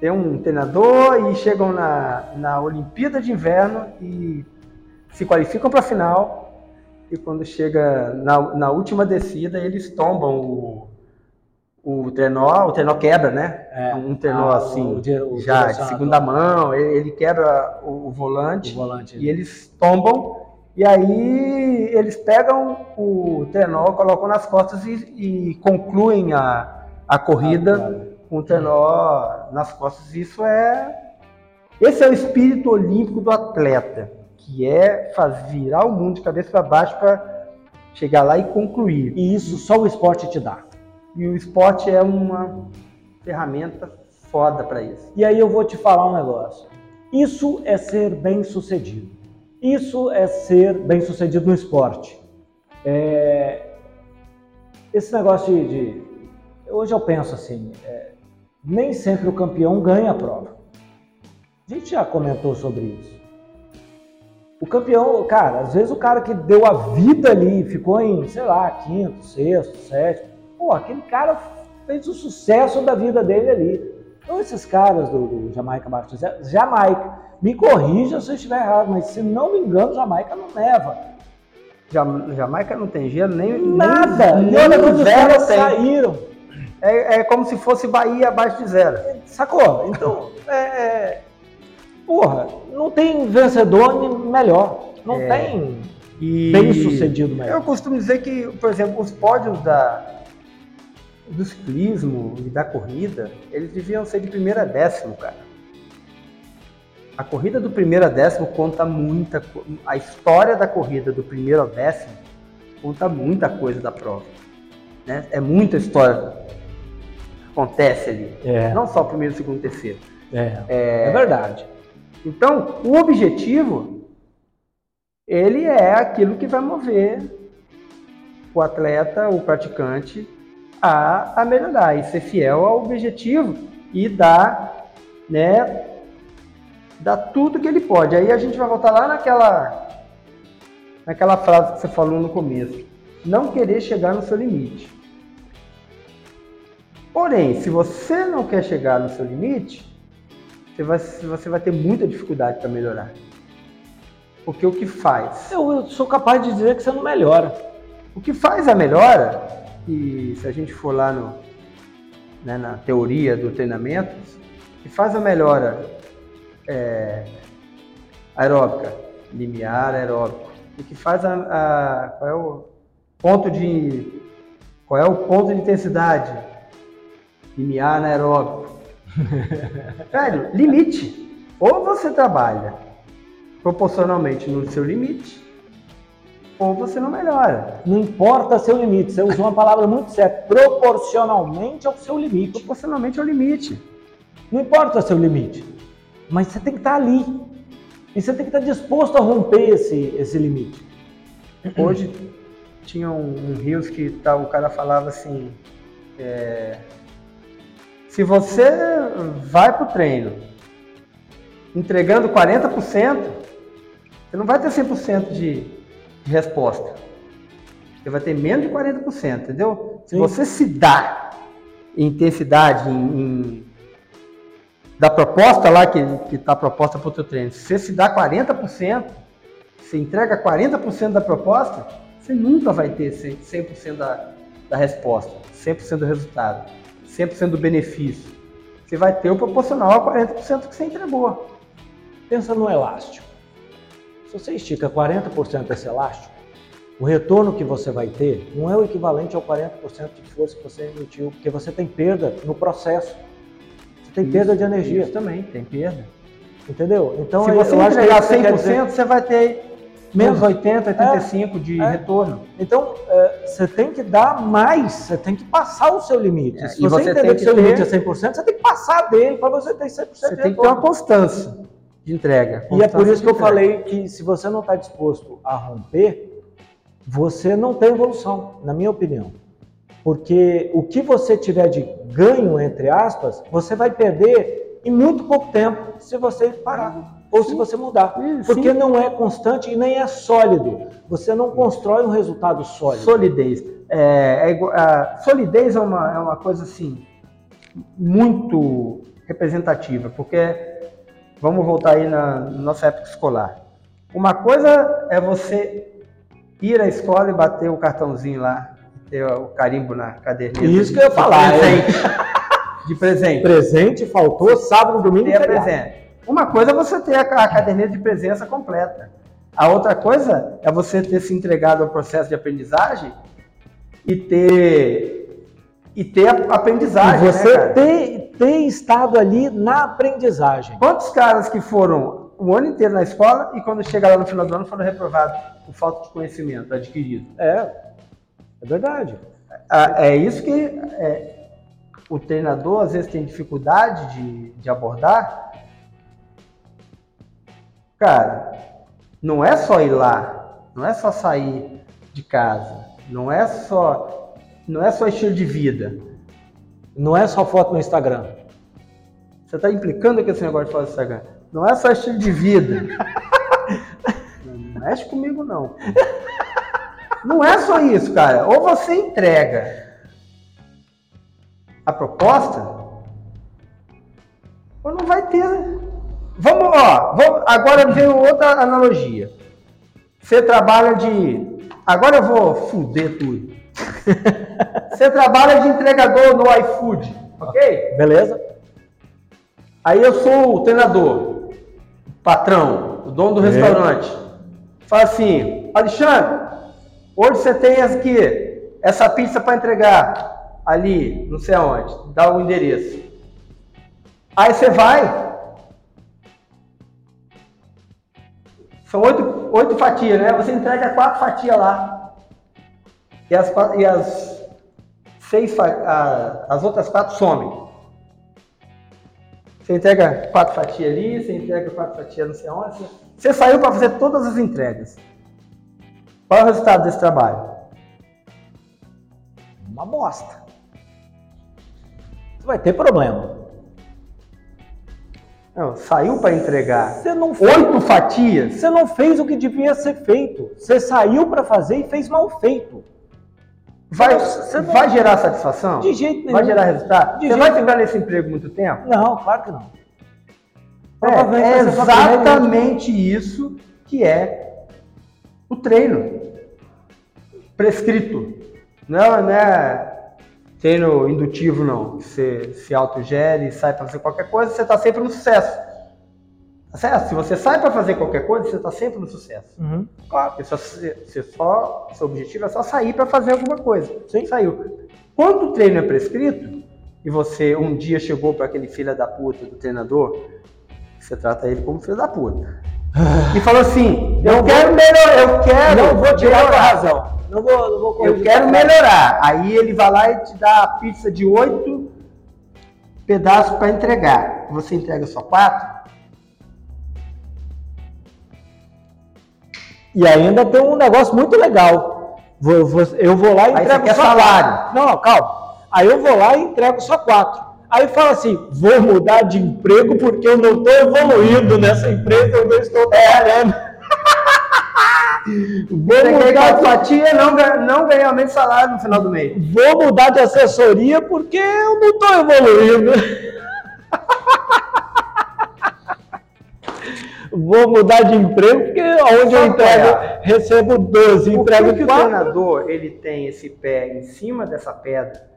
ter um treinador e chegam na, na Olimpíada de Inverno e se qualificam para a final e quando chega na, na última descida, eles tombam o, o trenó, o trenó quebra, né? É. Um trenó ah, assim, o, o já de segunda mão, ele, ele quebra o, volante, volante e eles tombam. E aí eles pegam o trenó, colocam nas costas e, e concluem a, a corrida ah, claro. com o trenó nas costas. Isso é. Esse é o espírito olímpico do atleta que é fazer virar o mundo de cabeça para baixo para chegar lá e concluir. E isso só o esporte te dá. E o esporte é uma ferramenta foda para isso. E aí eu vou te falar um negócio. Isso é ser bem sucedido. Isso é ser bem sucedido no esporte. É... Esse negócio de, de, Hoje eu penso assim: é... nem sempre o campeão ganha a prova. A gente já comentou sobre isso. O campeão, cara, às vezes o cara que deu a vida ali, ficou em, sei lá, quinto, sexto, sétimo, pô, aquele cara fez o sucesso da vida dele ali. Então esses caras do, do Jamaica Baixo Jamaica, me corrija se eu estiver errado, mas se não me engano, Jamaica não neva. Jamaica não tem gelo, nem nada. Nem, nem nem os caras saíram. É, é, como se fosse Bahia abaixo de zero. Sacou? Então, (laughs) é, é porra, não tem vencedor melhor. Não é. tem e bem sucedido melhor. Eu costumo dizer que, por exemplo, os pódios da, do ciclismo e da corrida, eles deviam ser de primeiro a décimo, cara. A corrida do primeiro a décimo conta muita A história da corrida do primeiro ao décimo conta muita coisa da prova. Né? É muita história acontece ali. É. Não só o primeiro, segundo, terceiro. É, é, é verdade. Então, o objetivo, ele é aquilo que vai mover o atleta, o praticante, a, a melhorar e ser fiel ao objetivo e dar, né, dar tudo que ele pode. Aí a gente vai voltar lá naquela, naquela frase que você falou no começo. Não querer chegar no seu limite. Porém, se você não quer chegar no seu limite, você vai, você vai ter muita dificuldade para melhorar. Porque o que faz? Eu, sou capaz de dizer que você não melhora. O que faz a melhora, e se a gente for lá no, né, na teoria do treinamento, o que faz a melhora é, aeróbica, limiar aeróbico, o que faz a, a, qual é o ponto de qual é o ponto de intensidade limiar anaeróbico (laughs) Velho, limite. Ou você trabalha proporcionalmente no seu limite, ou você não melhora. Não importa seu limite, você usou uma palavra muito certa, proporcionalmente ao seu limite. Proporcionalmente ao limite. Não importa o seu limite, mas você tem que estar ali. E você tem que estar disposto a romper esse, esse limite. (clears throat) Hoje tinha um, um rios que tá, o cara falava assim, é, se você vai para o treino entregando 40%, você não vai ter 100% de, de resposta. Você vai ter menos de 40%, entendeu? Se Sim. você se dá em intensidade, em, em- da proposta lá que está proposta para o teu treino, se você se dá 40%, você entrega 40% da proposta, você nunca vai ter 100%, 100% da, da resposta, 100% do resultado, 100% do benefício. Você vai ter o proporcional a 40% que você entregou. Pensa no elástico. Se você estica 40% desse elástico, o retorno que você vai ter não é o equivalente ao 40% de força que você emitiu, porque você tem perda no processo. Você tem perda de energia, Isso também, tem perda. entendeu? Então, Se você entregar é isso que quer 100%, dizer. você vai ter menos 80, 85 de é. retorno. Então, é, você tem que dar mais, você tem que passar o seu limite. É, Se você, você entender que que seu ter- limite é 100%, você tem que passar dele para você ter 100% Você de tem que ter uma retorno. constância de entrega. E é por isso que eu entrega. falei que se você não está disposto a romper, você não tem evolução, na minha opinião. Porque o que você tiver de ganho, entre aspas, você vai perder em muito pouco tempo se você parar ou se você mudar. Sim, Porque não é constante e nem é sólido. Você não constrói um resultado sólido. Solidez. É, é igual- a solidez é uma, é uma coisa assim muito representativa, porque vamos voltar aí na, na nossa época escolar. Uma coisa é você ir à escola e bater o cartãozinho lá, ter o carimbo na caderneta. Isso que eu ia de falar, é. presente. De presente. Presente faltou sábado, domingo e presente. Uma coisa é você ter a, caderneta de presença completa. A outra coisa é você ter se entregado ao processo de aprendizagem e ter e ter aprendizagem. E né, você cara? ter, ter estado ali na aprendizagem. Quantos caras que foram o ano inteiro na escola e quando chega lá no final do ano foram reprovados por falta de conhecimento adquirido? É, é verdade. Ah, É isso que é, o treinador às vezes tem dificuldade de, de abordar. Cara, não é só ir lá, não é só sair de casa, não é só, não é só estilo de vida. Não é só foto no Instagram. Você está implicando que esse negócio de falar do Instagram. Não é só estilo de vida. Não mexe comigo, não. Não é só isso, cara. Ou você entrega a proposta, ou não vai ter. Vamos, ó, vamos, agora vem outra analogia. Você trabalha de. Agora eu vou fuder tudo. (laughs) Você trabalha de entregador no iFood, ok? Beleza? Aí eu sou o treinador, o patrão, o dono do É. restaurante. Fala assim, Alexandre, hoje você tem aqui essa pizza para entregar ali, não sei aonde, dá o endereço. Aí você vai. São oito, oito fatias, né? Você entrega quatro fatias lá. E as, e as seis, as outras quatro somem. Você entrega quatro fatias ali, você entrega quatro fatias não sei onde. Você, você saiu para fazer todas as entregas. Qual é o resultado desse trabalho? Uma bosta. Você vai ter problema. Não, saiu para entregar Você não fez, oito fatias. você não fez o que devia ser feito. Você saiu para fazer e fez mal feito. Vai, não- vai gerar satisfação? De jeito nenhum. Vai gerar resultado? De você jeito vai ficar nesse emprego muito tempo? Não, claro que não. É, é exatamente isso que é o treino prescrito. Não é, não é treino indutivo, não. Você se autogere e sai para fazer qualquer coisa, você está sempre no sucesso. Tá certo? Se você sai para fazer qualquer coisa, você está sempre no sucesso. Uhum. Claro. Porque só, você só, seu objetivo é só sair para fazer alguma coisa. Sim. Saiu. Quando o treino é prescrito, e você um dia chegou para aquele filho da puta do treinador, você trata ele como filho da puta. E falou assim: Eu Não quero melhorar, eu quero. Não vou tirar melhorar. razão. Não vou, não vou Eu quero melhorar. Aí ele vai lá e te dá a pizza de oito pedaços para entregar. Você entrega só quatro? E ainda tem um negócio muito legal. Vou- vou- eu vou lá e Aí entrego você quer só salário. quatro. Não, calma. Aí eu vou lá e entrego só quatro. Aí fala assim: vou mudar de emprego porque eu não estou evoluindo nessa empresa, eu não estou trabalhando. (laughs) vou Você mudar de fatia, não, não ganhar meio salário no final do mês. Vou mudar de assessoria porque eu não estou evoluindo. (laughs) vou mudar de emprego porque onde eu entrego, recebo 12, entrego que o treinador ele tem esse pé em cima dessa pedra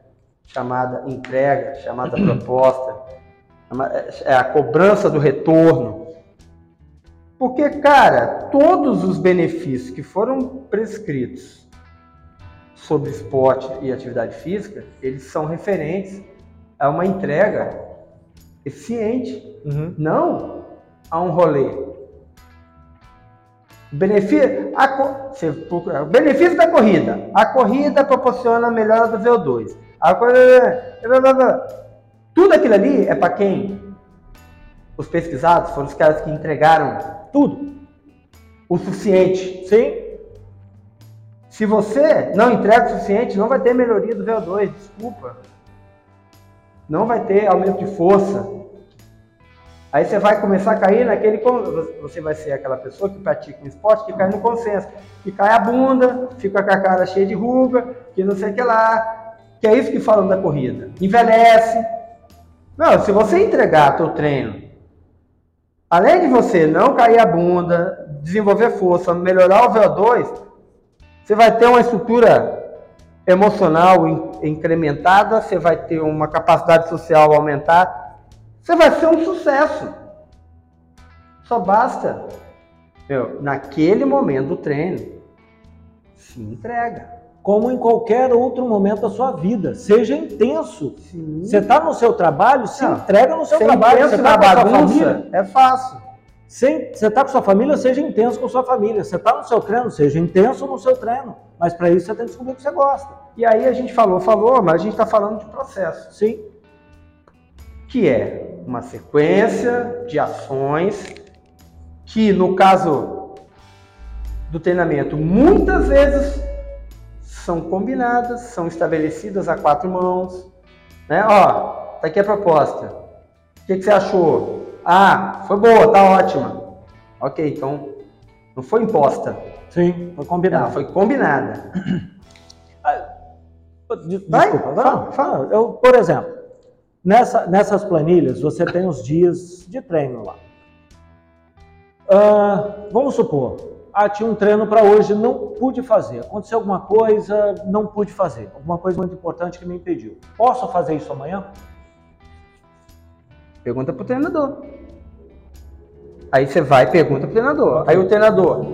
chamada entrega, chamada proposta, é a cobrança do retorno. Porque, cara, todos os benefícios que foram prescritos sobre esporte e atividade física, eles são referentes a uma entrega eficiente, uhum. não a um rolê. Benefício, a, procura, benefício da corrida. A corrida proporciona a melhora do VO2. A coisa, tudo aquilo ali é para quem? Os pesquisados foram os caras que entregaram tudo. O suficiente. Sim. Se você não entrega o suficiente, não vai ter melhoria do VO2, desculpa. Não vai ter aumento de força. Aí você vai começar a cair naquele. Você vai ser aquela pessoa que pratica um esporte que cai no consenso. Que cai a bunda, fica com a cara cheia de ruga, que não sei o que lá. Que é isso que falam da corrida. Envelhece. Não, se você entregar teu treino, além de você não cair a bunda, desenvolver força, melhorar o VO2, você vai ter uma estrutura emocional incrementada, você vai ter uma capacidade social aumentada você vai ser um sucesso. Só basta, meu, naquele momento do treino, se entrega. Como em qualquer outro momento da sua vida. Seja intenso. Sim. Você está no seu trabalho, se Não, entrega no seu trabalho. Você está com a sua família, é fácil. Você está com sua família, seja intenso com sua família. Você está no seu treino, seja intenso no seu treino. Mas para isso você tem que descobrir o que você gosta. E aí a gente falou, falou, mas a gente está falando de processo. Sim. Que é uma sequência de ações que, no caso do treinamento, muitas vezes são combinadas, são estabelecidas a quatro mãos. Né? Ó, tá aqui a proposta. O que, que você achou? Ah, foi boa, tá ótima. Ok, então não foi imposta. Sim, foi combinada. foi combinada. Desculpa, Vai? Fala, fala. Eu, por exemplo, Nessa, nessas planilhas, você tem os dias de treino lá. Uh, vamos supor, ah, tinha um treino para hoje, não pude fazer. Aconteceu alguma coisa, não pude fazer. Alguma coisa muito importante que me impediu. Posso fazer isso amanhã? Pergunta para o treinador. Aí você vai e pergunta para o treinador. Aí o treinador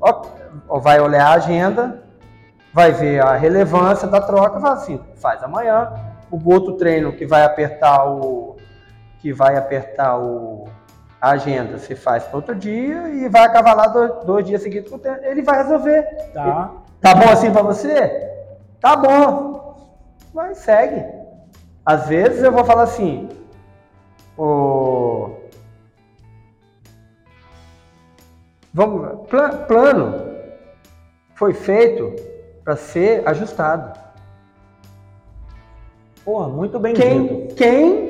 ó, vai olhar a agenda, vai ver a relevância da troca fala assim, faz amanhã, o outro treino que vai apertar o que vai apertar o a agenda você faz para outro dia e vai acavalar dois, dois dias seguidos com o treino. Ele vai resolver. Tá. tá bom assim para você? Tá bom. Vai, segue. Às vezes eu vou falar assim, o Vamos, plano foi feito para ser ajustado. Porra, muito bem quem. Quem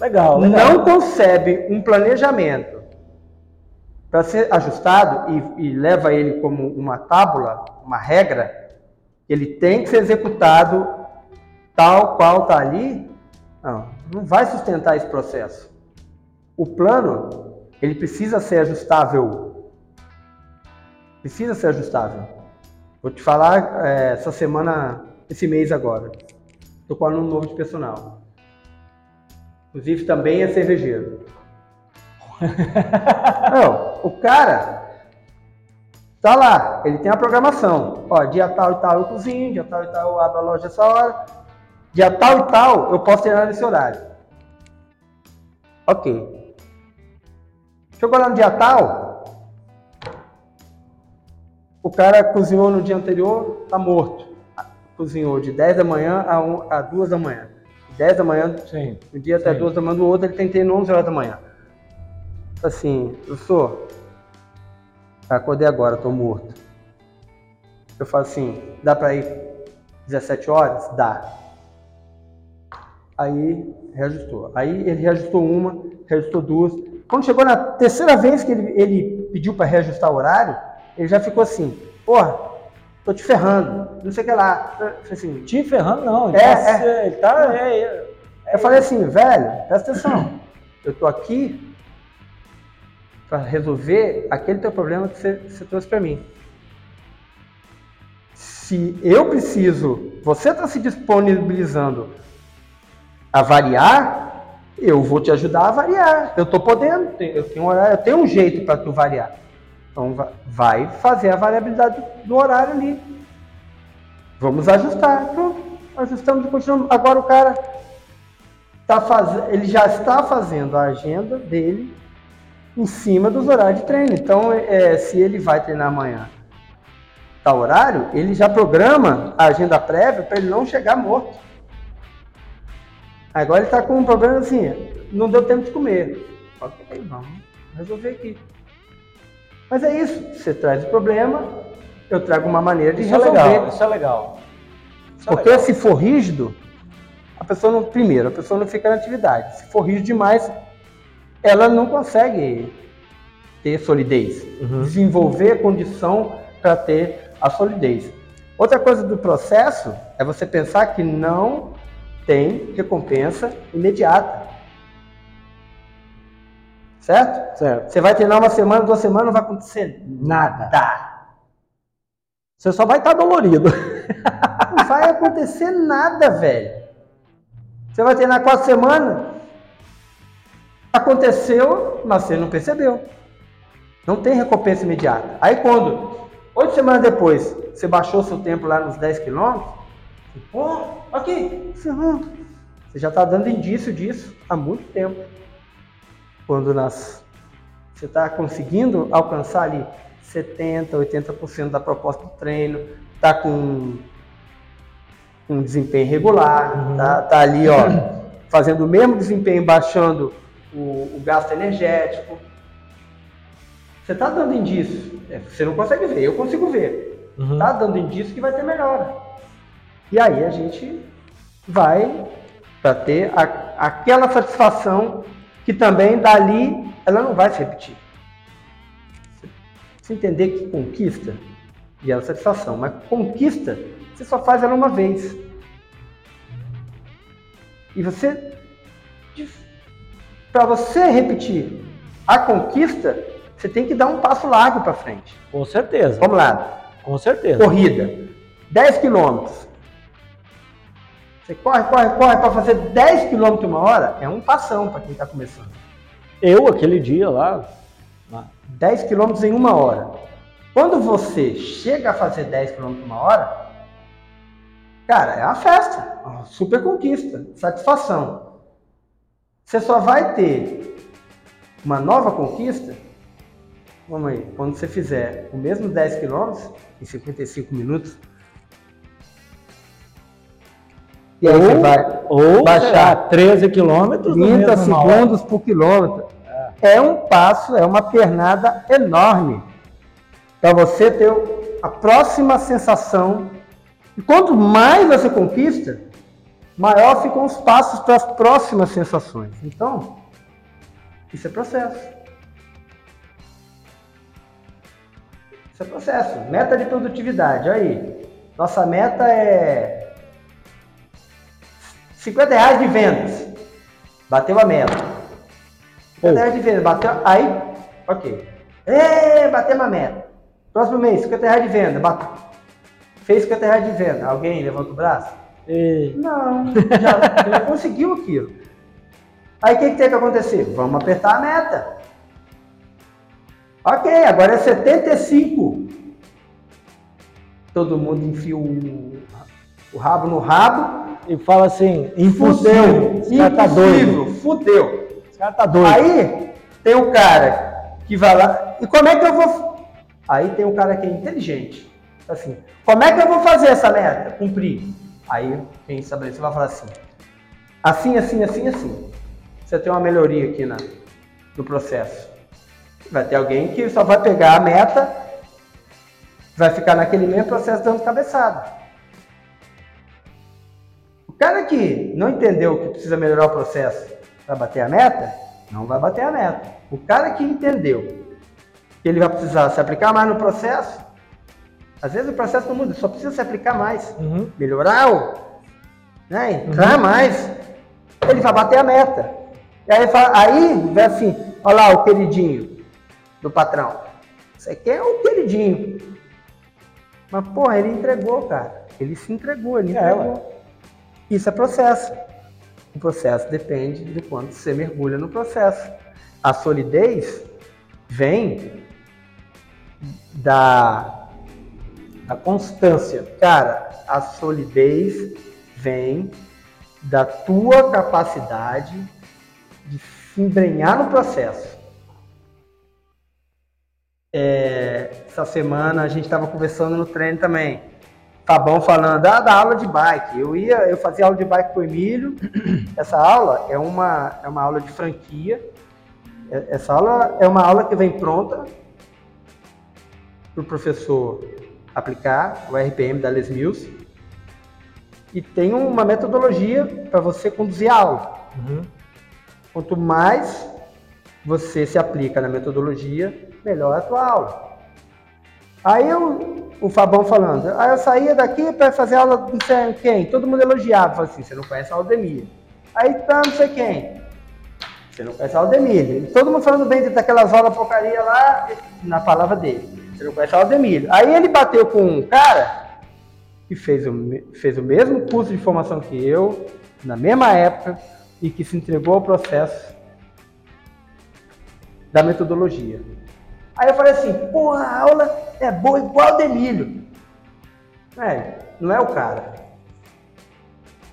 legal, legal. não concebe um planejamento para ser ajustado e, e leva ele como uma tábula, uma regra, ele tem que ser executado tal qual está ali, não, não vai sustentar esse processo. O plano, ele precisa ser ajustável. Precisa ser ajustável. Vou te falar é, essa semana, esse mês agora. Estou com um aluno novo de personal. Inclusive também é cervejeiro. (laughs) Não, o cara tá lá, ele tem a programação. Ó, dia tal e tal eu cozinho, dia tal e tal eu abro a loja essa hora. Dia tal e tal eu posso treinar nesse horário. Ok. Chegou lá no dia tal, o cara cozinhou no dia anterior, tá morto cozinhou de 10 da manhã a, 1, a 2 da manhã. 10 da manhã, sim, um dia até sim. 2 da manhã, do outro ele tem que ter 11 horas da manhã. Assim, eu sou. Acordei agora, tô morto. Eu falo assim, dá pra ir 17 horas? Dá. Aí reajustou. Aí ele reajustou uma, reajustou duas. Quando chegou na terceira vez que ele, ele pediu para reajustar o horário, ele já ficou assim, porra, tô te ferrando, não sei o que lá. Assim, Te ferrando, não. É, tá, é. tá- é, é. eu falei assim, velho, presta atenção, eu tô aqui para resolver aquele teu problema que você, você trouxe para mim. Se eu preciso, você está se disponibilizando a variar, eu vou te ajudar a variar. Eu estou podendo, eu tenho, um eu tenho um jeito para tu variar. Então va- vai fazer a variabilidade do horário ali. Vamos ajustar. Pronto, ajustamos e continuamos. Agora o cara tá fazendo, ele já está fazendo a agenda dele em cima dos horários de treino. Então, é, se ele vai treinar amanhã, tal horário, ele já programa a agenda prévia para ele não chegar morto. Agora ele está com um problema assim, não deu tempo de comer. Ok, vamos resolver aqui. Mas é isso, você traz o problema, eu trago uma maneira de Isso é resolver. legal, isso é legal. Isso é Porque legal. se for rígido, a pessoa não, primeiro, a pessoa não fica na atividade. Se for rígido demais, ela não consegue ter solidez, Uhum. desenvolver condição para ter a solidez. Outra coisa do processo é você pensar que não tem recompensa imediata. Certo? Certo. Você vai treinar uma semana, duas semanas, não vai acontecer Nada. nada. Você só vai estar dolorido. Não vai acontecer nada, velho. Você vai treinar quatro semanas. Aconteceu, mas você não percebeu. Não tem recompensa imediata. Aí quando, oito semanas depois, você baixou seu tempo lá nos 10 quilômetros, pô, aqui, você já está dando indício disso há muito tempo. Quando nas, você está conseguindo alcançar ali 70, 80% da proposta do treino, está com um desempenho regular, Uhum. tá, tá ali, ó, fazendo o mesmo desempenho, baixando o, o gasto energético. Você está dando indício. É, Você não consegue ver, eu consigo ver. Uhum. Tá dando indício que vai ter melhora. E aí a gente vai para ter a- aquela satisfação que também dali ela não vai se repetir. Você entender que conquista e ela satisfação, mas conquista você só faz ela uma vez. E você para você repetir a conquista, você tem que dar um passo largo para frente. Com certeza. Vamos lá. Com certeza. Corrida, 10 quilômetros. Você corre, corre, corre para fazer 10 quilômetros uma hora, é um passão para quem está começando. Eu, aquele dia lá, 10 quilômetros em uma hora. Quando você chega a fazer 10 quilômetros uma hora, cara, é uma festa, uma super conquista, satisfação. Você só vai ter uma nova conquista, vamos aí, quando você fizer o mesmo 10 quilômetros em 55 minutos, e aí você vai ou baixar baixar 13 quilômetros no 30 mesmo uma hora. segundos por quilômetro. É um passo, é uma pernada enorme para você ter a próxima sensação. E quanto mais você conquista, maior ficam os passos para as próximas sensações. Então, isso é processo. Isso é processo. Meta de produtividade. Aí, nossa meta é 50 reais de vendas. Bateu a meta. 50 reais de vendas. Bateu. Aí, ok. É, batemos a meta. Próximo mês, 50 reais de venda. Bate... Fez 50 reais de venda. Alguém levanta o braço? E- Não, (laughs) já, já conseguiu aquilo. Aí o que, que tem que acontecer? Vamos apertar a meta. Ok, agora é 75. Todo mundo enfia o, o rabo no rabo. E fala assim, Fudeu. impossível. Esse cara tá doido. Fudeu. Esse cara tá doido. Aí tem o cara que vai lá. E como é que eu vou. Aí tem o cara que é inteligente. Assim, como é que eu vou fazer essa meta? Cumprir. Aí quem estabeleceu vai falar assim: assim, assim, assim, assim. Você tem uma melhoria aqui na, no processo. Vai ter alguém que só vai pegar a meta, vai ficar naquele mesmo processo dando cabeçada. Cara que não entendeu que precisa melhorar o processo para bater a meta, não vai bater a meta. O cara que entendeu que ele vai precisar se aplicar mais no processo, às vezes o processo não muda, só precisa se aplicar mais, Uhum. melhorar o, né, entrar mais, ele vai bater a meta. E aí, fala- aí vê assim, olha lá o queridinho do patrão. Isso aqui é o queridinho. Mas, porra, ele entregou, cara. Ele se entregou, ele É, entregou. Isso é processo. O processo depende de quanto você mergulha no processo. A solidez vem da A constância. Cara, a solidez vem da tua capacidade de se embrenhar no processo. É, essa semana a gente estava conversando no treino também. Fabão falando ah, da aula de bike. Eu ia, eu fazia aula de bike com o Emílio. (clears throat) Essa aula é uma, é uma aula de franquia. É- Essa aula é uma aula que vem pronta para o professor aplicar o RPM da Les Mills e tem uma metodologia para você conduzir a aula. Uhum. Quanto mais você se aplica na metodologia, melhor é a tua aula. Aí eu, o Fabão falando, aí eu saía daqui para fazer aula não sei quem, todo mundo elogiava, falava assim, você não conhece a Aldemir. Aí tá não sei quem, você não conhece a Aldemir. Todo mundo falando bem daquelas aulas porcaria lá, na palavra dele, você não conhece a Aldemir. Aí ele bateu com um cara que fez o, fez o mesmo curso de formação que eu, na mesma época, e que se entregou ao processo da metodologia. Aí eu falei assim, porra, a aula é boa igual a Demílio. É, não é o cara.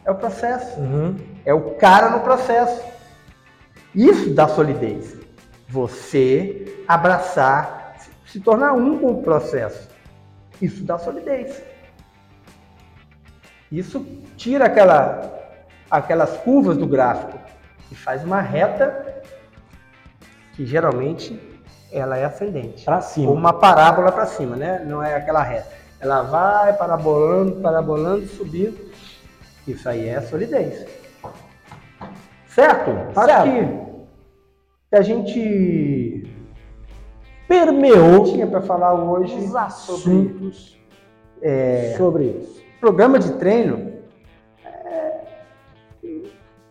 É o processo. Uhum. É o cara no processo. Isso dá solidez. Você abraçar, se- se tornar um com o processo. Isso dá solidez. Isso tira aquela, aquelas curvas do gráfico e faz uma reta que geralmente ela é ascendente. Ou cima. uma parábola para cima, né? Não é aquela reta. Ela vai parabolando, parabolando, subindo. Isso aí é solidez. Certo? Acho Certo. que a gente Permeou tinha para falar hoje os sobre assuntos sobre isso. programa de treino. É,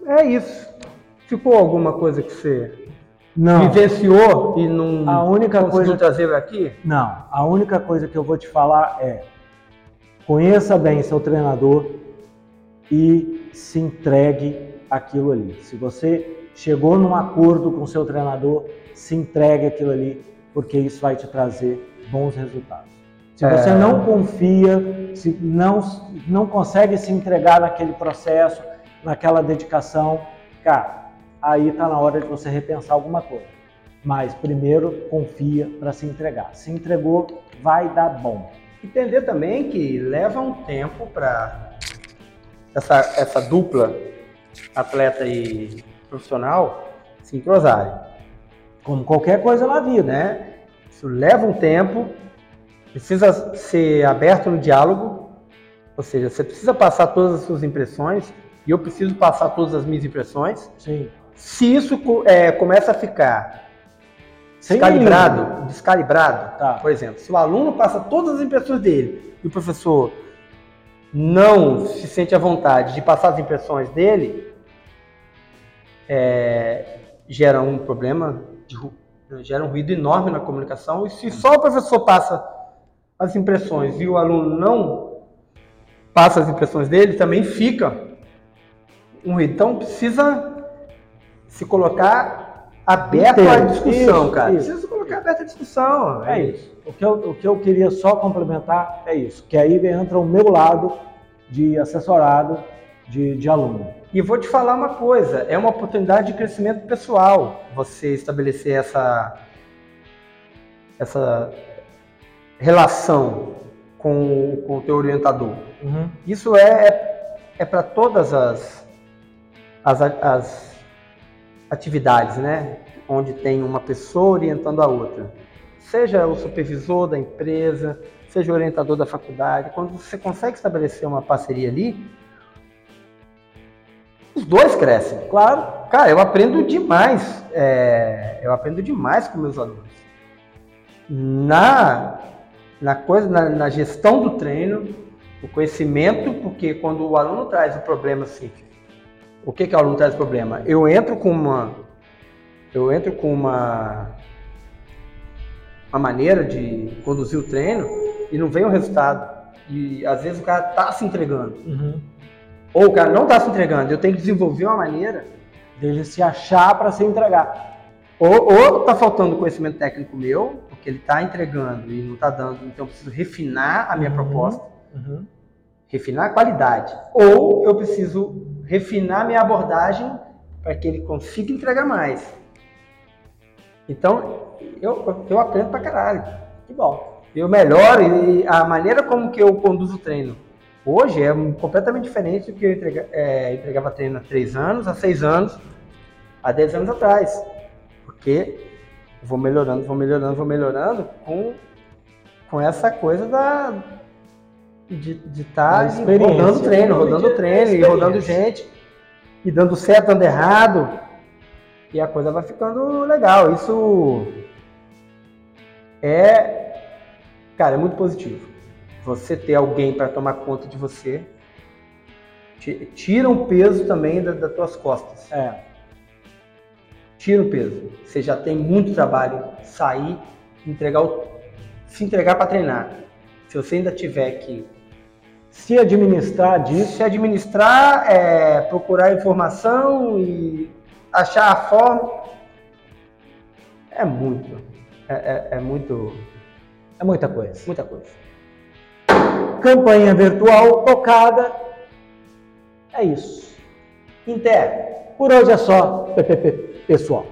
é isso. Ficou alguma coisa que você Não. vivenciou e não A única conseguiu coisa- trazer aqui? Não, a única coisa que eu vou te falar é conheça bem seu treinador e se entregue aquilo ali. Se você chegou num acordo com seu treinador, se entregue aquilo ali, porque isso vai te trazer bons resultados. Se É. você não confia, se não, não consegue se entregar naquele processo, naquela dedicação, cara, aí está na hora de você repensar alguma coisa. Mas primeiro confia para se entregar. Se entregou, vai dar bom. Entender também que leva um tempo para essa, essa dupla atleta e profissional se entrosarem, Como qualquer coisa na vida. né? Isso leva um tempo, precisa ser aberto no diálogo, ou seja, você precisa passar todas as suas impressões e eu preciso passar todas as minhas impressões. Sim. Se isso é, começa a ficar descalibrado, descalibrado, Tá. por exemplo, se o aluno passa todas as impressões dele e o professor não se sente à vontade de passar as impressões dele, é, gera um problema, de gera um ruído enorme na comunicação. E se só o professor passa as impressões e o aluno não passa as impressões dele, também fica um ruído. Então precisa se colocar aberto à Inteiro. discussão, Isso, cara. isso. Precisa colocar aberto à discussão. É isso. O que, eu, o que eu queria só complementar é isso. Que aí entra o meu lado de assessorado de, de aluno. E vou te falar uma coisa, é uma oportunidade de crescimento pessoal você estabelecer essa essa relação com, com o teu orientador. Isso é, é, é para todas as, as, as atividades, né? Onde tem uma pessoa orientando a outra. Seja o supervisor da empresa, seja o orientador da faculdade. Quando você consegue estabelecer uma parceria ali, os dois crescem. Claro. Cara, eu aprendo demais. é, eu aprendo demais com meus alunos. Na, na coisa, na, na gestão do treino, o conhecimento, porque quando o aluno traz o problema assim, o que que o aluno traz problema? Eu entro com uma, eu entro com uma, uma maneira de conduzir o treino e não vem o resultado. E às vezes o cara tá se entregando. Uhum. Ou o cara não tá se entregando. Eu tenho que desenvolver uma maneira Dele se achar para se entregar. Ou, ou tá faltando conhecimento técnico meu, porque ele tá entregando e não tá dando, então eu preciso refinar a minha Uhum. proposta, Uhum. refinar a qualidade. Ou eu preciso refinar minha abordagem para que ele consiga entregar mais. Então, eu, eu aprendo pra caralho. Que bom. Eu melhoro e a maneira como que eu conduzo o treino hoje é completamente diferente do que eu entrega- é, entregava treino há três anos, há seis anos, há dez anos atrás. Porque vou melhorando, vou melhorando, vou melhorando com, com essa coisa da de estar experiência. rodando treino, rodando Da treino e rodando gente, e dando certo, dando errado, e a coisa vai ficando legal. Isso é, cara, é muito positivo. Você ter alguém para tomar conta de você ti- tira um peso também da- das tuas costas. É. Tira um peso. Você já tem muito trabalho, sair, entregar o, se entregar para treinar. Se você ainda tiver que Se administrar disso. se administrar, é, procurar informação e achar a forma, é muito, é, é- é muito, É muita coisa. muita coisa. Campanha virtual tocada. É isso. Inter, Por hoje é só, pessoal.